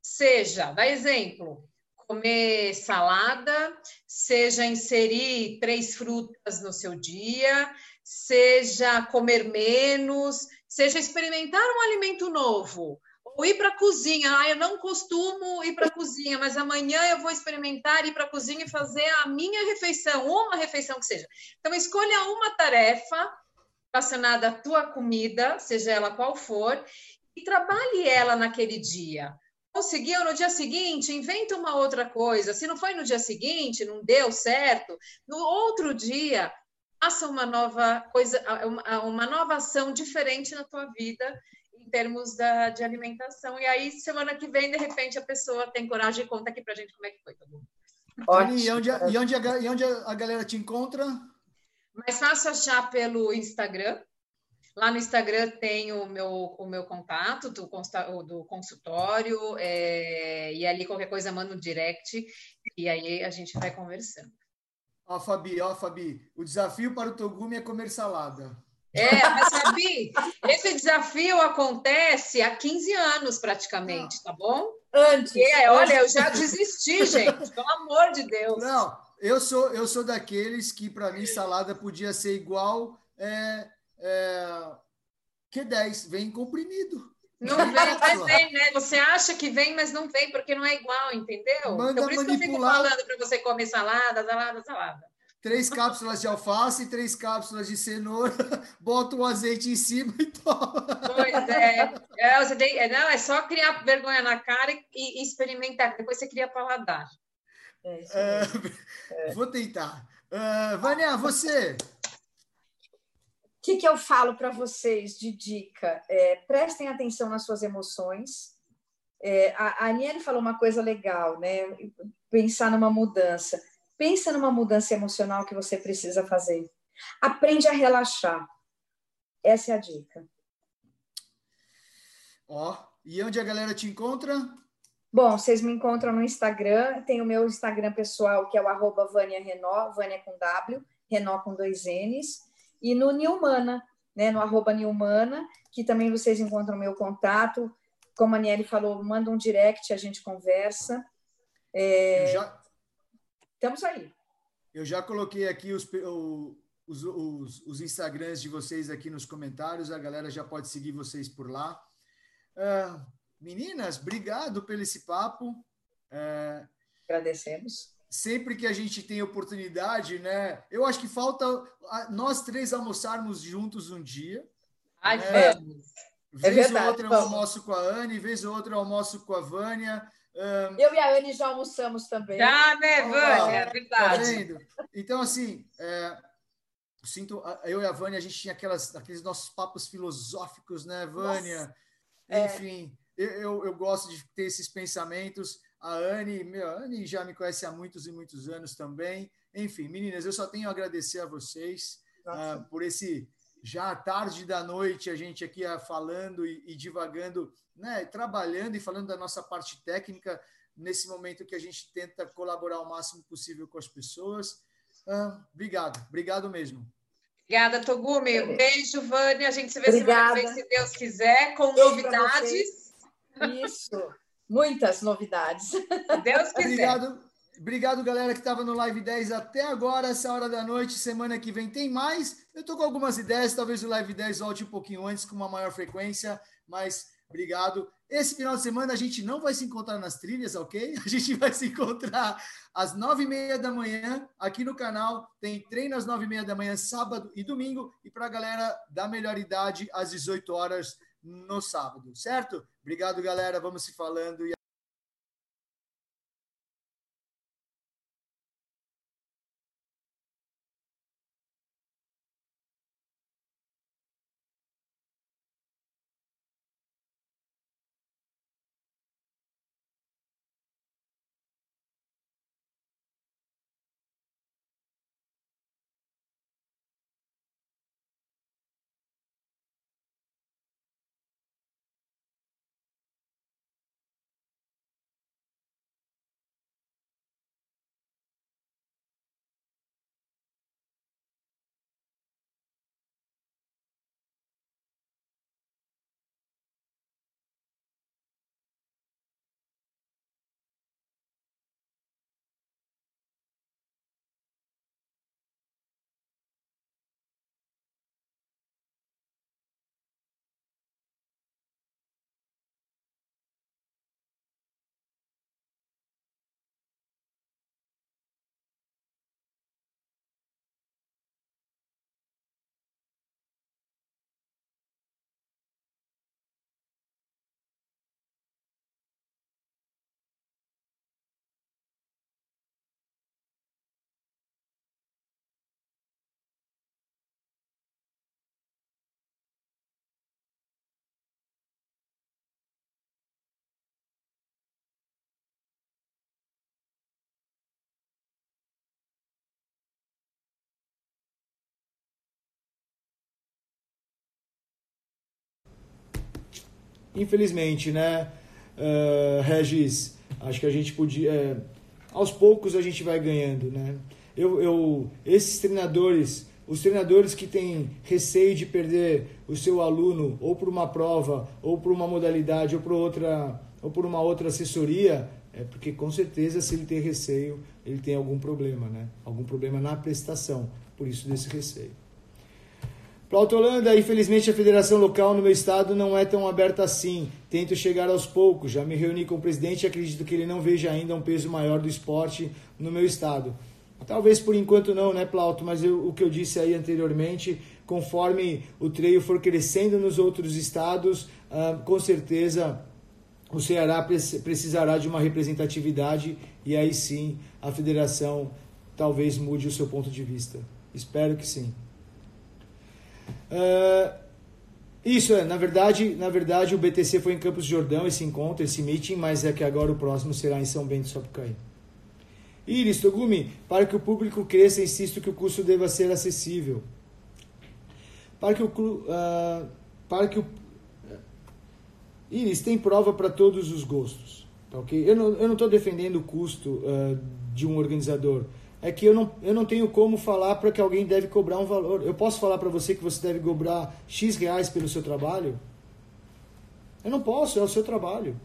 Seja, dá exemplo, comer salada, seja inserir três frutas no seu dia, seja comer menos, seja experimentar um alimento novo, ou ir para a cozinha. Ah, eu não costumo ir para a cozinha, mas amanhã eu vou experimentar ir para a cozinha e fazer a minha refeição, uma refeição que seja. Então, escolha uma tarefa relacionada à tua comida, seja ela qual for, e trabalhe ela naquele dia. Conseguiu no dia seguinte, inventa uma outra coisa. Se não foi no dia seguinte, não deu certo, no outro dia faça uma nova coisa, uma nova ação diferente na tua vida em termos da, de alimentação. E aí, semana que vem, de repente, a pessoa tem coragem e conta aqui pra gente como é que foi. Tá bom? Ótimo. E onde, e, onde a, e onde a galera te encontra? Mais fácil achar pelo Instagram. Lá no Instagram tem o meu, o meu contato do, do consultório, é, e ali qualquer coisa manda um direct, e aí a gente vai conversando. Ó, Fabi, ó, Fabi, o desafio para o Togumi é comer salada. É, mas Fabi, esse desafio acontece há 15 anos praticamente, tá bom? Antes. É, olha, eu já desisti, gente, pelo amor de Deus. Não, eu sou, eu sou daqueles que, para mim, salada podia ser igual é, é, Q10, vem comprimido. Não vem, mas vem, né? Você acha que vem, mas não vem, porque não é igual, entendeu? Manda então, por isso manipular... que eu fico falando para você comer salada, salada, salada. Três cápsulas de alface, três cápsulas de cenoura, bota o azeite em cima e toma. Pois é. é, você tem, é não, é só criar vergonha na cara e, e experimentar, depois você cria paladar. É, é, vou tentar. Uh, Vânia, você que, que eu falo para vocês de dica? É, prestem atenção nas suas emoções. É, a, a Aniele falou uma coisa legal, né? Pensar numa mudança. Pensa numa mudança emocional que você precisa fazer. Aprende a relaxar. Essa é a dica. Ó, oh, e onde a galera te encontra? Bom, vocês me encontram no Instagram. Tem o meu Instagram pessoal, que é o arroba Vânia Renó, Vânia com W, Renó com dois N's e no Nilmana, né, no arroba Nilmana, que também vocês encontram meu contato. Como a Aniele falou, manda um direct, a gente conversa. É... Já... Estamos aí. Eu já coloquei aqui os, os, os, os, Instagrams de vocês aqui nos comentários, a galera já pode seguir vocês por lá. Uh, meninas, obrigado pelo esse papo. Uh, Agradecemos sempre que a gente tem oportunidade, né? Eu acho que falta nós três almoçarmos juntos um dia. Ai, né? vamos. É vez é verdade, ou outra eu almoço com a Anne, vez ou outra eu almoço com a Vânia. Um... Eu e a Anne já almoçamos também. Já, né, Vânia? É verdade. Tá então, assim, é, sinto, eu e a Vânia, a gente tinha aquelas, aqueles nossos papos filosóficos, né, Vânia? Nossa. Enfim, é. eu, eu gosto de ter esses pensamentos. A Anne, meu, a Anne já me conhece há muitos e muitos anos também. Enfim, meninas, eu só tenho a agradecer a vocês uh, por esse já tarde da noite a gente aqui uh, falando e, e divagando, né, trabalhando e falando da nossa parte técnica, nesse momento que a gente tenta colaborar o máximo possível com as pessoas. Ah, obrigado, obrigado mesmo. Obrigada, Togumi. Um beijo, Vânia. A gente se vê Obrigada. semana que vem, se Deus quiser, com beijo novidades. Isso, muitas novidades. Deus quiser. Obrigado. Obrigado, galera, que estava no Live 10 até agora, essa hora da noite. Semana que vem tem mais. Eu estou com algumas ideias, talvez o Live 10 volte um pouquinho antes, com uma maior frequência, mas obrigado. Esse final de semana a gente não vai se encontrar nas trilhas, ok? A gente vai se encontrar às nove e meia da manhã aqui no canal. Tem treino às nove e meia da manhã, sábado e domingo. E para a galera da melhor idade, às 18 horas no sábado, certo? Obrigado, galera. Vamos se falando e infelizmente, né, uh, Regis, acho que a gente podia, é, aos poucos a gente vai ganhando, né? Eu, eu, esses treinadores, os treinadores que têm receio de perder o seu aluno ou por uma prova, ou por uma modalidade, ou por outra, ou por uma outra assessoria, é porque com certeza se ele tem receio, ele tem algum problema, né? Algum problema na prestação, por isso desse receio. Para Holanda, infelizmente a federação local no meu estado não é tão aberta assim. Tento chegar aos poucos. Já me reuni com o presidente e acredito que ele não veja ainda um peso maior do esporte no meu estado. Talvez por enquanto não, né, Plauto? Mas eu, o que eu disse aí anteriormente, conforme o treino for crescendo nos outros estados, ah, com certeza o Ceará precisará de uma representatividade e aí sim a federação talvez mude o seu ponto de vista. Espero que sim. Uh, isso é, na verdade, na verdade o BTC foi em Campos de Jordão esse encontro, esse meeting, mas é que agora o próximo será em São Bento Sapucaí. Iris Togumi, para que o público cresça, insisto que o custo deva ser acessível. Para que o uh, para que o Iris tem prova para todos os gostos, tá ok? Eu não eu não estou defendendo o custo uh, de um organizador é que eu não, eu não tenho como falar para que alguém deve cobrar um valor. Eu posso falar para você que você deve cobrar X reais pelo seu trabalho? Eu não posso, é o seu trabalho.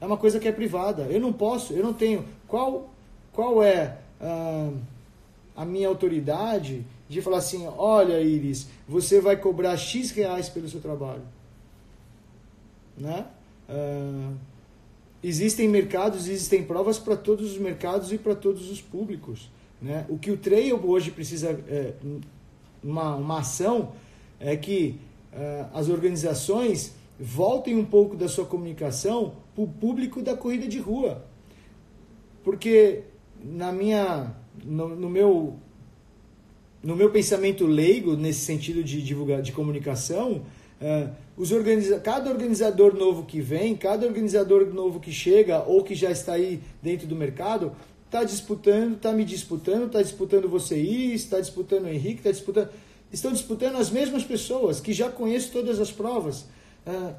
É uma coisa que é privada. Eu não posso, eu não tenho. Qual, qual é ah, a minha autoridade de falar assim: olha, Iris, você vai cobrar X reais pelo seu trabalho? Né? Ah, existem mercados, existem provas para todos os mercados e para todos os públicos. Né? O que o trail hoje precisa, é, uma, uma ação, é que é, as organizações voltem um pouco da sua comunicação para o público da corrida de rua. Porque na minha, no, no, meu, no meu pensamento leigo, nesse sentido de, divulgar, de comunicação, é, os organiza cada organizador novo que vem, cada organizador novo que chega ou que já está aí dentro do mercado, está disputando, está me disputando, está disputando você está disputando o Henrique, está disputando. Estão disputando as mesmas pessoas que já conhecem todas as provas. Uh,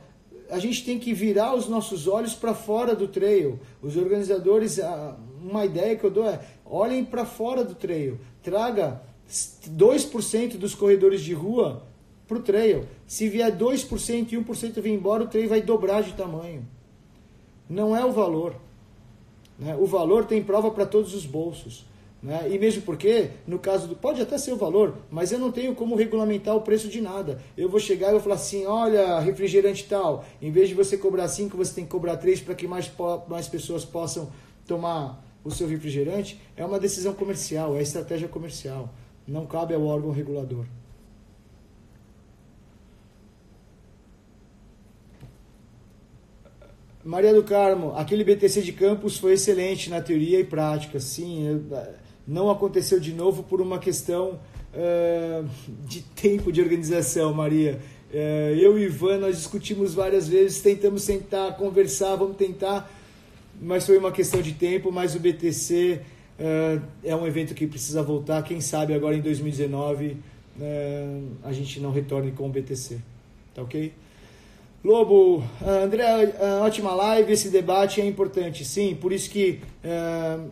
a gente tem que virar os nossos olhos para fora do trail. Os organizadores, uma ideia que eu dou é: olhem para fora do trail, traga 2% dos corredores de rua para o trail. Se vier 2% e 1% vir embora, o trail vai dobrar de tamanho. Não é o valor. Né? O valor tem prova para todos os bolsos. Né? E mesmo porque, no caso do. Pode até ser o valor, mas eu não tenho como regulamentar o preço de nada. Eu vou chegar e vou falar assim: olha, refrigerante tal, em vez de você cobrar 5, você tem que cobrar 3 para que mais, mais pessoas possam tomar o seu refrigerante. É uma decisão comercial, é estratégia comercial. Não cabe ao órgão regulador. Maria do Carmo, aquele BTC de campus foi excelente na teoria e prática. Sim, não aconteceu de novo por uma questão uh, de tempo de organização, Maria. Uh, eu e Ivan, nós discutimos várias vezes, tentamos sentar, conversar, vamos tentar, mas foi uma questão de tempo. Mas o BTC uh, é um evento que precisa voltar. Quem sabe agora em 2019 a gente não retorne com o BTC. Tá ok? Lobo, André, ótima live. Esse debate é importante, sim. Por isso que uh,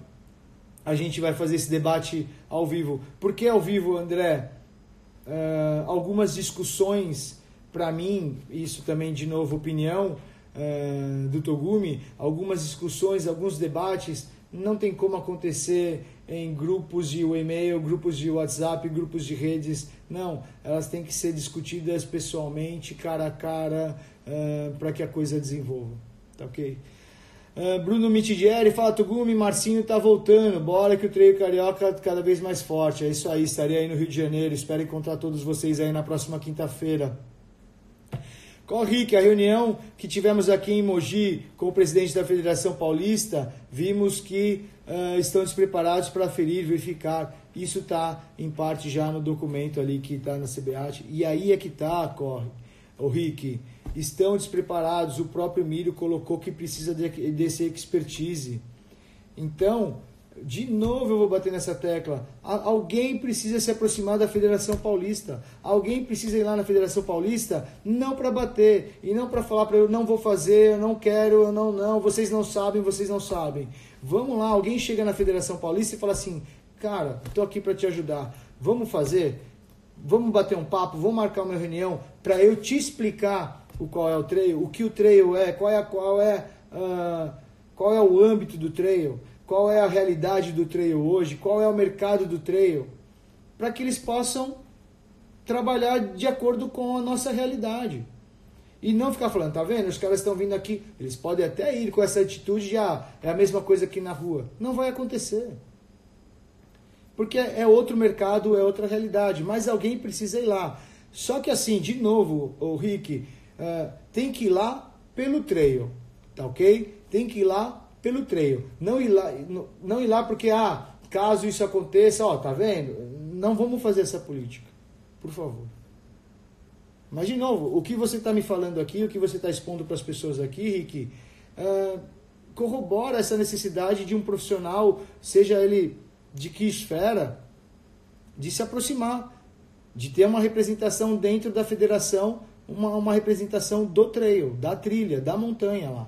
a gente vai fazer esse debate ao vivo. Por que ao vivo, André? Uh, algumas discussões, para mim, isso também, de novo, opinião uh, do Togumi, algumas discussões, alguns debates não tem como acontecer em grupos de e-mail, grupos de WhatsApp, grupos de redes. Não, elas têm que ser discutidas pessoalmente, cara a cara, uh, para que a coisa desenvolva. Tá ok? Uh, Bruno Mitidieri fala: Tugumi, Marcinho tá voltando. Bora que o treino carioca cada vez mais forte. É isso aí, estarei aí no Rio de Janeiro. Espero encontrar todos vocês aí na próxima quinta-feira. Corre que a reunião que tivemos aqui em Mogi com o presidente da Federação Paulista, vimos que uh, estão despreparados para ferir, verificar. Isso está em parte já no documento ali que está na CBAT. E aí é que está, corre. O Rick, estão despreparados. O próprio Milho colocou que precisa de, desse expertise. Então, de novo eu vou bater nessa tecla. Alguém precisa se aproximar da Federação Paulista. Alguém precisa ir lá na Federação Paulista, não para bater e não para falar para eu não vou fazer, eu não quero, eu não não, vocês não sabem, vocês não sabem. Vamos lá, alguém chega na Federação Paulista e fala assim: "Cara, estou aqui para te ajudar. Vamos fazer? Vamos bater um papo, vamos marcar uma reunião para eu te explicar o qual é o trail, o que o trail é, qual é, qual é, uh, qual é o âmbito do trail, qual é a realidade do trail hoje, qual é o mercado do trail, para que eles possam trabalhar de acordo com a nossa realidade. E não ficar falando, tá vendo? Os caras estão vindo aqui. Eles podem até ir com essa atitude de, ah, é a mesma coisa aqui na rua. Não vai acontecer. Porque é outro mercado, é outra realidade. Mas alguém precisa ir lá. Só que assim, de novo, o Rick, uh, tem que ir lá pelo trail, tá ok? Tem que ir lá pelo trail. Não ir lá, não ir lá porque, ah, caso isso aconteça, ó, tá vendo? Não vamos fazer essa política, por favor. Mas, de novo, o que você está me falando aqui, o que você está expondo para as pessoas aqui, Rick, uh, corrobora essa necessidade de um profissional, seja ele de que esfera, de se aproximar, de ter uma representação dentro da federação uma, uma representação do trail, da trilha, da montanha lá.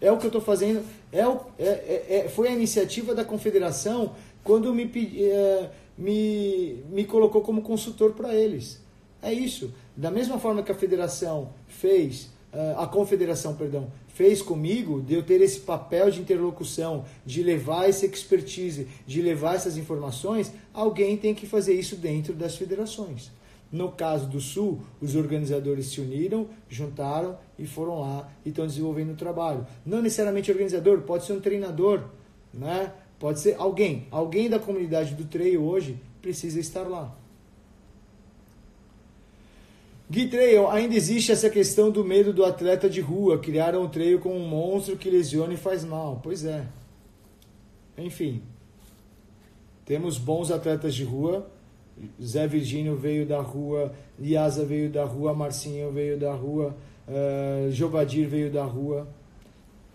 É o que eu estou fazendo. É, o, é, é, é, foi a iniciativa da confederação quando me, é, me, me colocou como consultor para eles. É isso. Da mesma forma que a federação fez, é, a confederação, perdão, fez comigo, de eu ter esse papel de interlocução, de levar essa expertise, de levar essas informações, alguém tem que fazer isso dentro das federações. No caso do Sul, os organizadores se uniram, juntaram e foram lá e estão desenvolvendo o trabalho. Não necessariamente organizador, pode ser um treinador, né? pode ser alguém. Alguém da comunidade do trail hoje precisa estar lá. Gui Trail, ainda existe essa questão do medo do atleta de rua. Criaram o trail como um monstro que lesiona e faz mal. Pois é. Enfim. Temos bons atletas de rua, Zé Virgínio veio da rua, Iasa veio da rua, Marcinho veio da rua, uh, Jovadir veio da rua.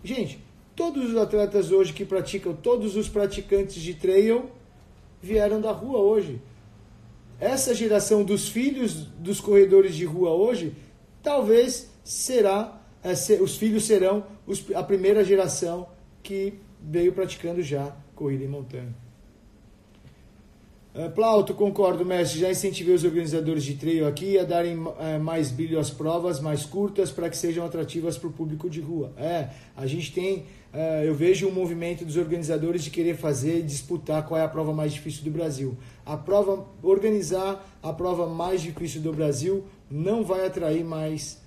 Gente, todos os atletas hoje que praticam, todos os praticantes de trail vieram da rua hoje. Essa geração dos filhos dos corredores de rua hoje, talvez será, é, os filhos serão os, a primeira geração que veio praticando já corrida em montanha. Uh, Plauto, concordo, mestre. Já incentivei os organizadores de trail aqui a darem uh, mais brilho às provas, mais curtas, para que sejam atrativas para o público de rua. É, a gente tem, uh, eu vejo um movimento dos organizadores de querer fazer, disputar qual é a prova mais difícil do Brasil. A prova, organizar a prova mais difícil do Brasil não vai atrair mais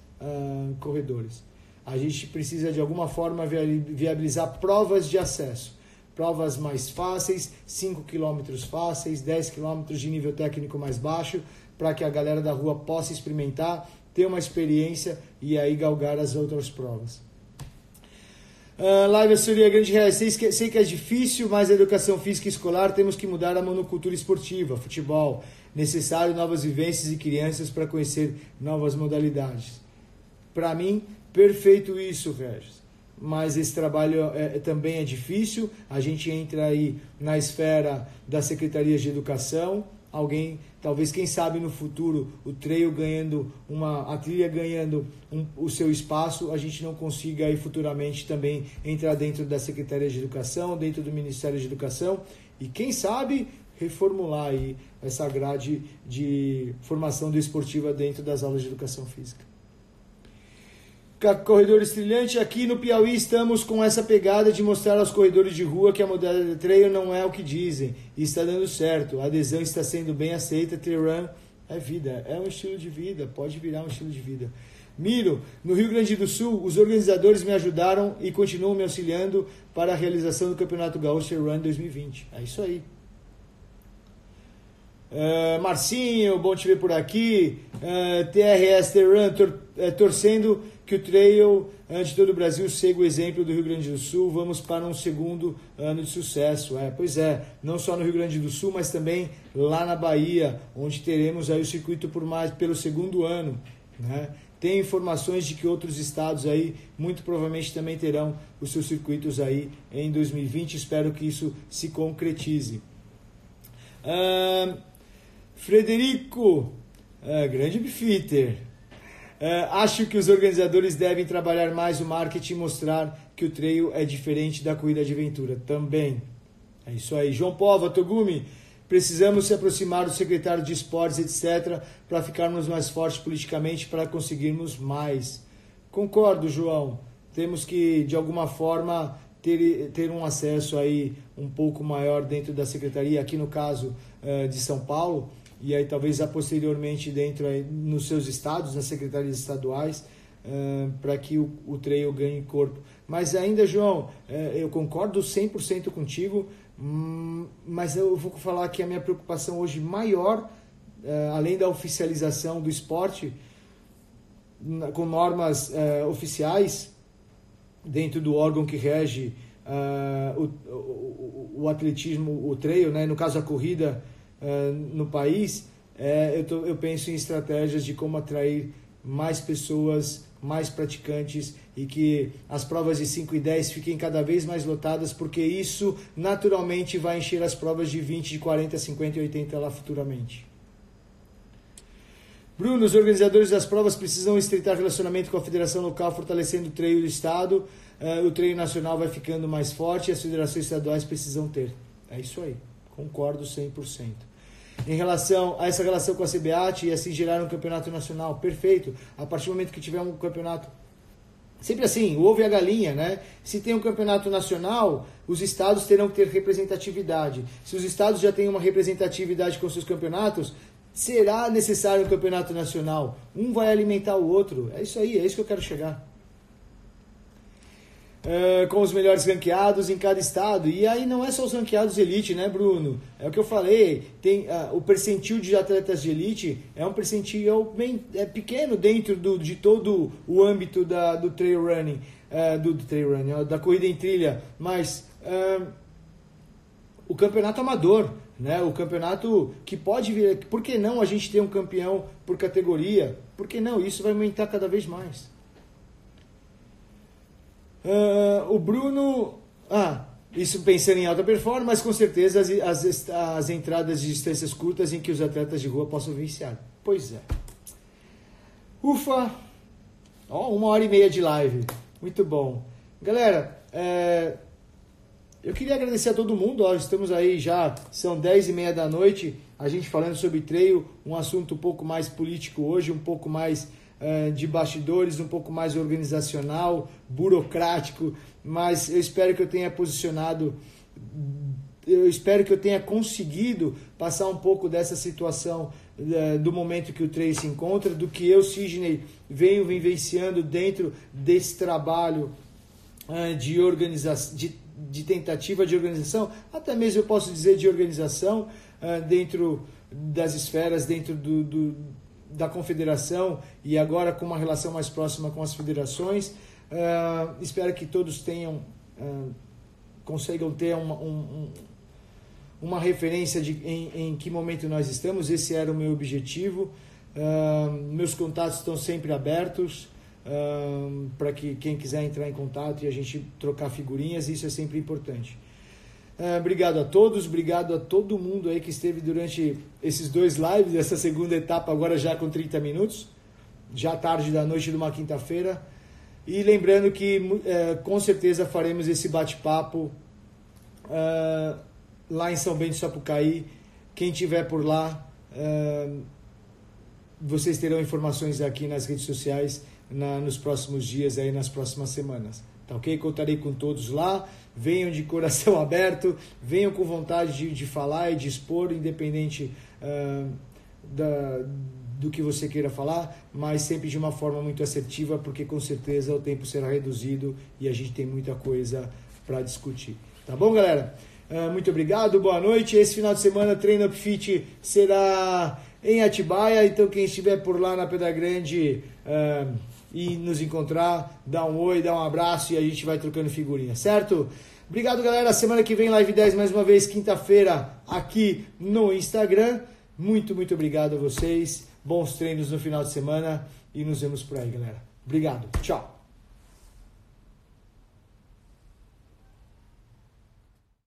corredores. A gente precisa de alguma forma viabilizar provas de acesso provas mais fáceis, 5 quilômetros fáceis, 10 quilômetros de nível técnico mais baixo, para que a galera da rua possa experimentar, ter uma experiência e aí galgar as outras provas. Uh, live Assessoria Grande Reais, sei que é difícil, mas a educação física escolar temos que mudar a monocultura esportiva, futebol. Necessário novas vivências e crianças para conhecer novas modalidades. Para mim, perfeito isso, Regis mas esse trabalho é, é, também é difícil. A gente entra aí na esfera das secretarias de educação. Alguém, talvez, quem sabe no futuro, o trail ganhando uma, a trilha ganhando um, o seu espaço, a gente não consiga aí futuramente também entrar dentro da Secretaria de Educação, dentro do Ministério de Educação e quem sabe reformular aí essa grade de formação do esportiva dentro das aulas de educação física. Corredores Trilhante, aqui no Piauí estamos com essa pegada de mostrar aos corredores de rua que a modalidade de trail não é o que dizem e está dando certo. A adesão está sendo bem aceita, trail run é vida, é um estilo de vida, pode virar um estilo de vida. Miro, no Rio Grande do Sul, os organizadores me ajudaram e continuam me auxiliando para a realização do Campeonato Gaúcho Run 2020. É isso aí. Uh, Marcinho, bom te ver por aqui. Uh, TRS Trail Run, tor uh, torcendo que o trail de todo o Brasil segue o exemplo do Rio Grande do Sul. Vamos para um segundo ano de sucesso. É, pois é, não só no Rio Grande do Sul, mas também lá na Bahia, onde teremos aí o circuito por mais pelo segundo ano. Né? Tem informações de que outros estados aí muito provavelmente também terão os seus circuitos aí em 2020. Espero que isso se concretize. Uh, Frederico, uh, grande bifitter. Uh, acho que os organizadores devem trabalhar mais o marketing e mostrar que o trail é diferente da corrida de aventura também. É isso aí. João Pova, Togumi, precisamos se aproximar do secretário de esportes, etc., para ficarmos mais fortes politicamente, para conseguirmos mais. Concordo, João. Temos que, de alguma forma, ter, ter um acesso aí um pouco maior dentro da secretaria, aqui no caso uh, de São Paulo, e aí talvez a posteriormente dentro aí, nos seus estados, nas secretarias estaduais, uh, para que o, o trail ganhe corpo. Mas ainda, João, uh, eu concordo 100% contigo, hum, mas eu vou falar que a minha preocupação hoje maior, uh, além da oficialização do esporte, na, com normas oficiais, dentro do órgão que rege o, o, o, atletismo, o trail, né? no caso a corrida, uh, no país, é, eu, tô, eu penso em estratégias de como atrair mais pessoas, mais praticantes e que as provas de 5 e 10 fiquem cada vez mais lotadas, porque isso naturalmente vai encher as provas de 20, de 40, 50 e 80 lá futuramente. Bruno, os organizadores das provas precisam estreitar relacionamento com a federação local, fortalecendo o treino do estado. Uh, o treino nacional vai ficando mais forte e as federações estaduais precisam ter. É isso aí. Concordo 100% em relação a essa relação com a CBAT e assim gerar um campeonato nacional. Perfeito. A partir do momento que tiver um campeonato. Sempre assim, o ovo e a galinha, né? Se tem um campeonato nacional, os estados terão que ter representatividade. Se os estados já têm uma representatividade com seus campeonatos, será necessário um campeonato nacional. Um vai alimentar o outro. É isso aí, é isso que eu quero chegar. Uh, com os melhores ranqueados em cada estado. E aí não é só os ranqueados elite, né, Bruno? É o que eu falei. Tem uh, o percentil de atletas de elite é um percentil bem é pequeno dentro do, de todo o âmbito da, do trail running, uh, do, do, trail running, da corrida em trilha. Mas o campeonato amador, né? O campeonato que pode vir. Por que não a gente ter um campeão por categoria? Por que não? Isso vai aumentar cada vez mais. Uh, o Bruno. Ah, isso pensando em alta performance, mas com certeza as, as, as entradas de distâncias curtas em que os atletas de rua possam vencer. Pois é. Ufa! Ó, uma hora e meia de live. Muito bom. Galera, é, eu queria agradecer a todo mundo. Ó, estamos aí já, são dez e meia da noite, a gente falando sobre treino, um assunto um pouco mais político hoje, um pouco mais de bastidores, um pouco mais organizacional, burocrático, mas eu espero que eu tenha posicionado eu espero que eu tenha conseguido passar um pouco dessa situação uh, do momento que o Trey se encontra, do que eu, Sidney, venho vivenciando dentro desse trabalho uh, de organização, de, de, tentativa de organização, até mesmo eu posso dizer de organização dentro das esferas, dentro do, do, da confederação e agora com uma relação mais próxima com as federações. espero que todos tenham consigam ter uma, um, uma referência de em, em, que momento nós estamos. Esse era o meu objetivo. Uh, meus contatos estão sempre abertos uh, para que quem quiser entrar em contato e a gente trocar figurinhas, isso é sempre importante. Uh, obrigado a todos, obrigado a todo mundo aí que esteve durante esses dois lives, essa segunda etapa agora já com 30 minutos, já tarde da noite de uma quinta-feira. E lembrando que uh, com certeza faremos esse bate-papo uh, lá em São Bento Sapucaí. Quem tiver por lá, uh, vocês terão informações aqui nas redes sociais na, nos próximos dias, aí nas próximas semanas. Tá ok? Contarei com todos lá. Venham de coração aberto, venham com vontade de, de falar e de expor, independente uh, da, do que você queira falar, mas sempre de uma forma muito assertiva, porque com certeza o tempo será reduzido e a gente tem muita coisa para discutir. Tá bom, galera? Uh, muito obrigado, boa noite. Esse final de semana, Treino Up Fit será em Atibaia, então quem estiver por lá na Pedra Grande uh, e nos encontrar, dá um oi, dá um abraço e a gente vai trocando figurinha, certo? Obrigado, galera. Semana que vem, Live 10, mais uma vez, quinta-feira, aqui no Instagram. Muito, muito obrigado a vocês. Bons treinos no final de semana e nos vemos por aí, galera. Obrigado. Tchau.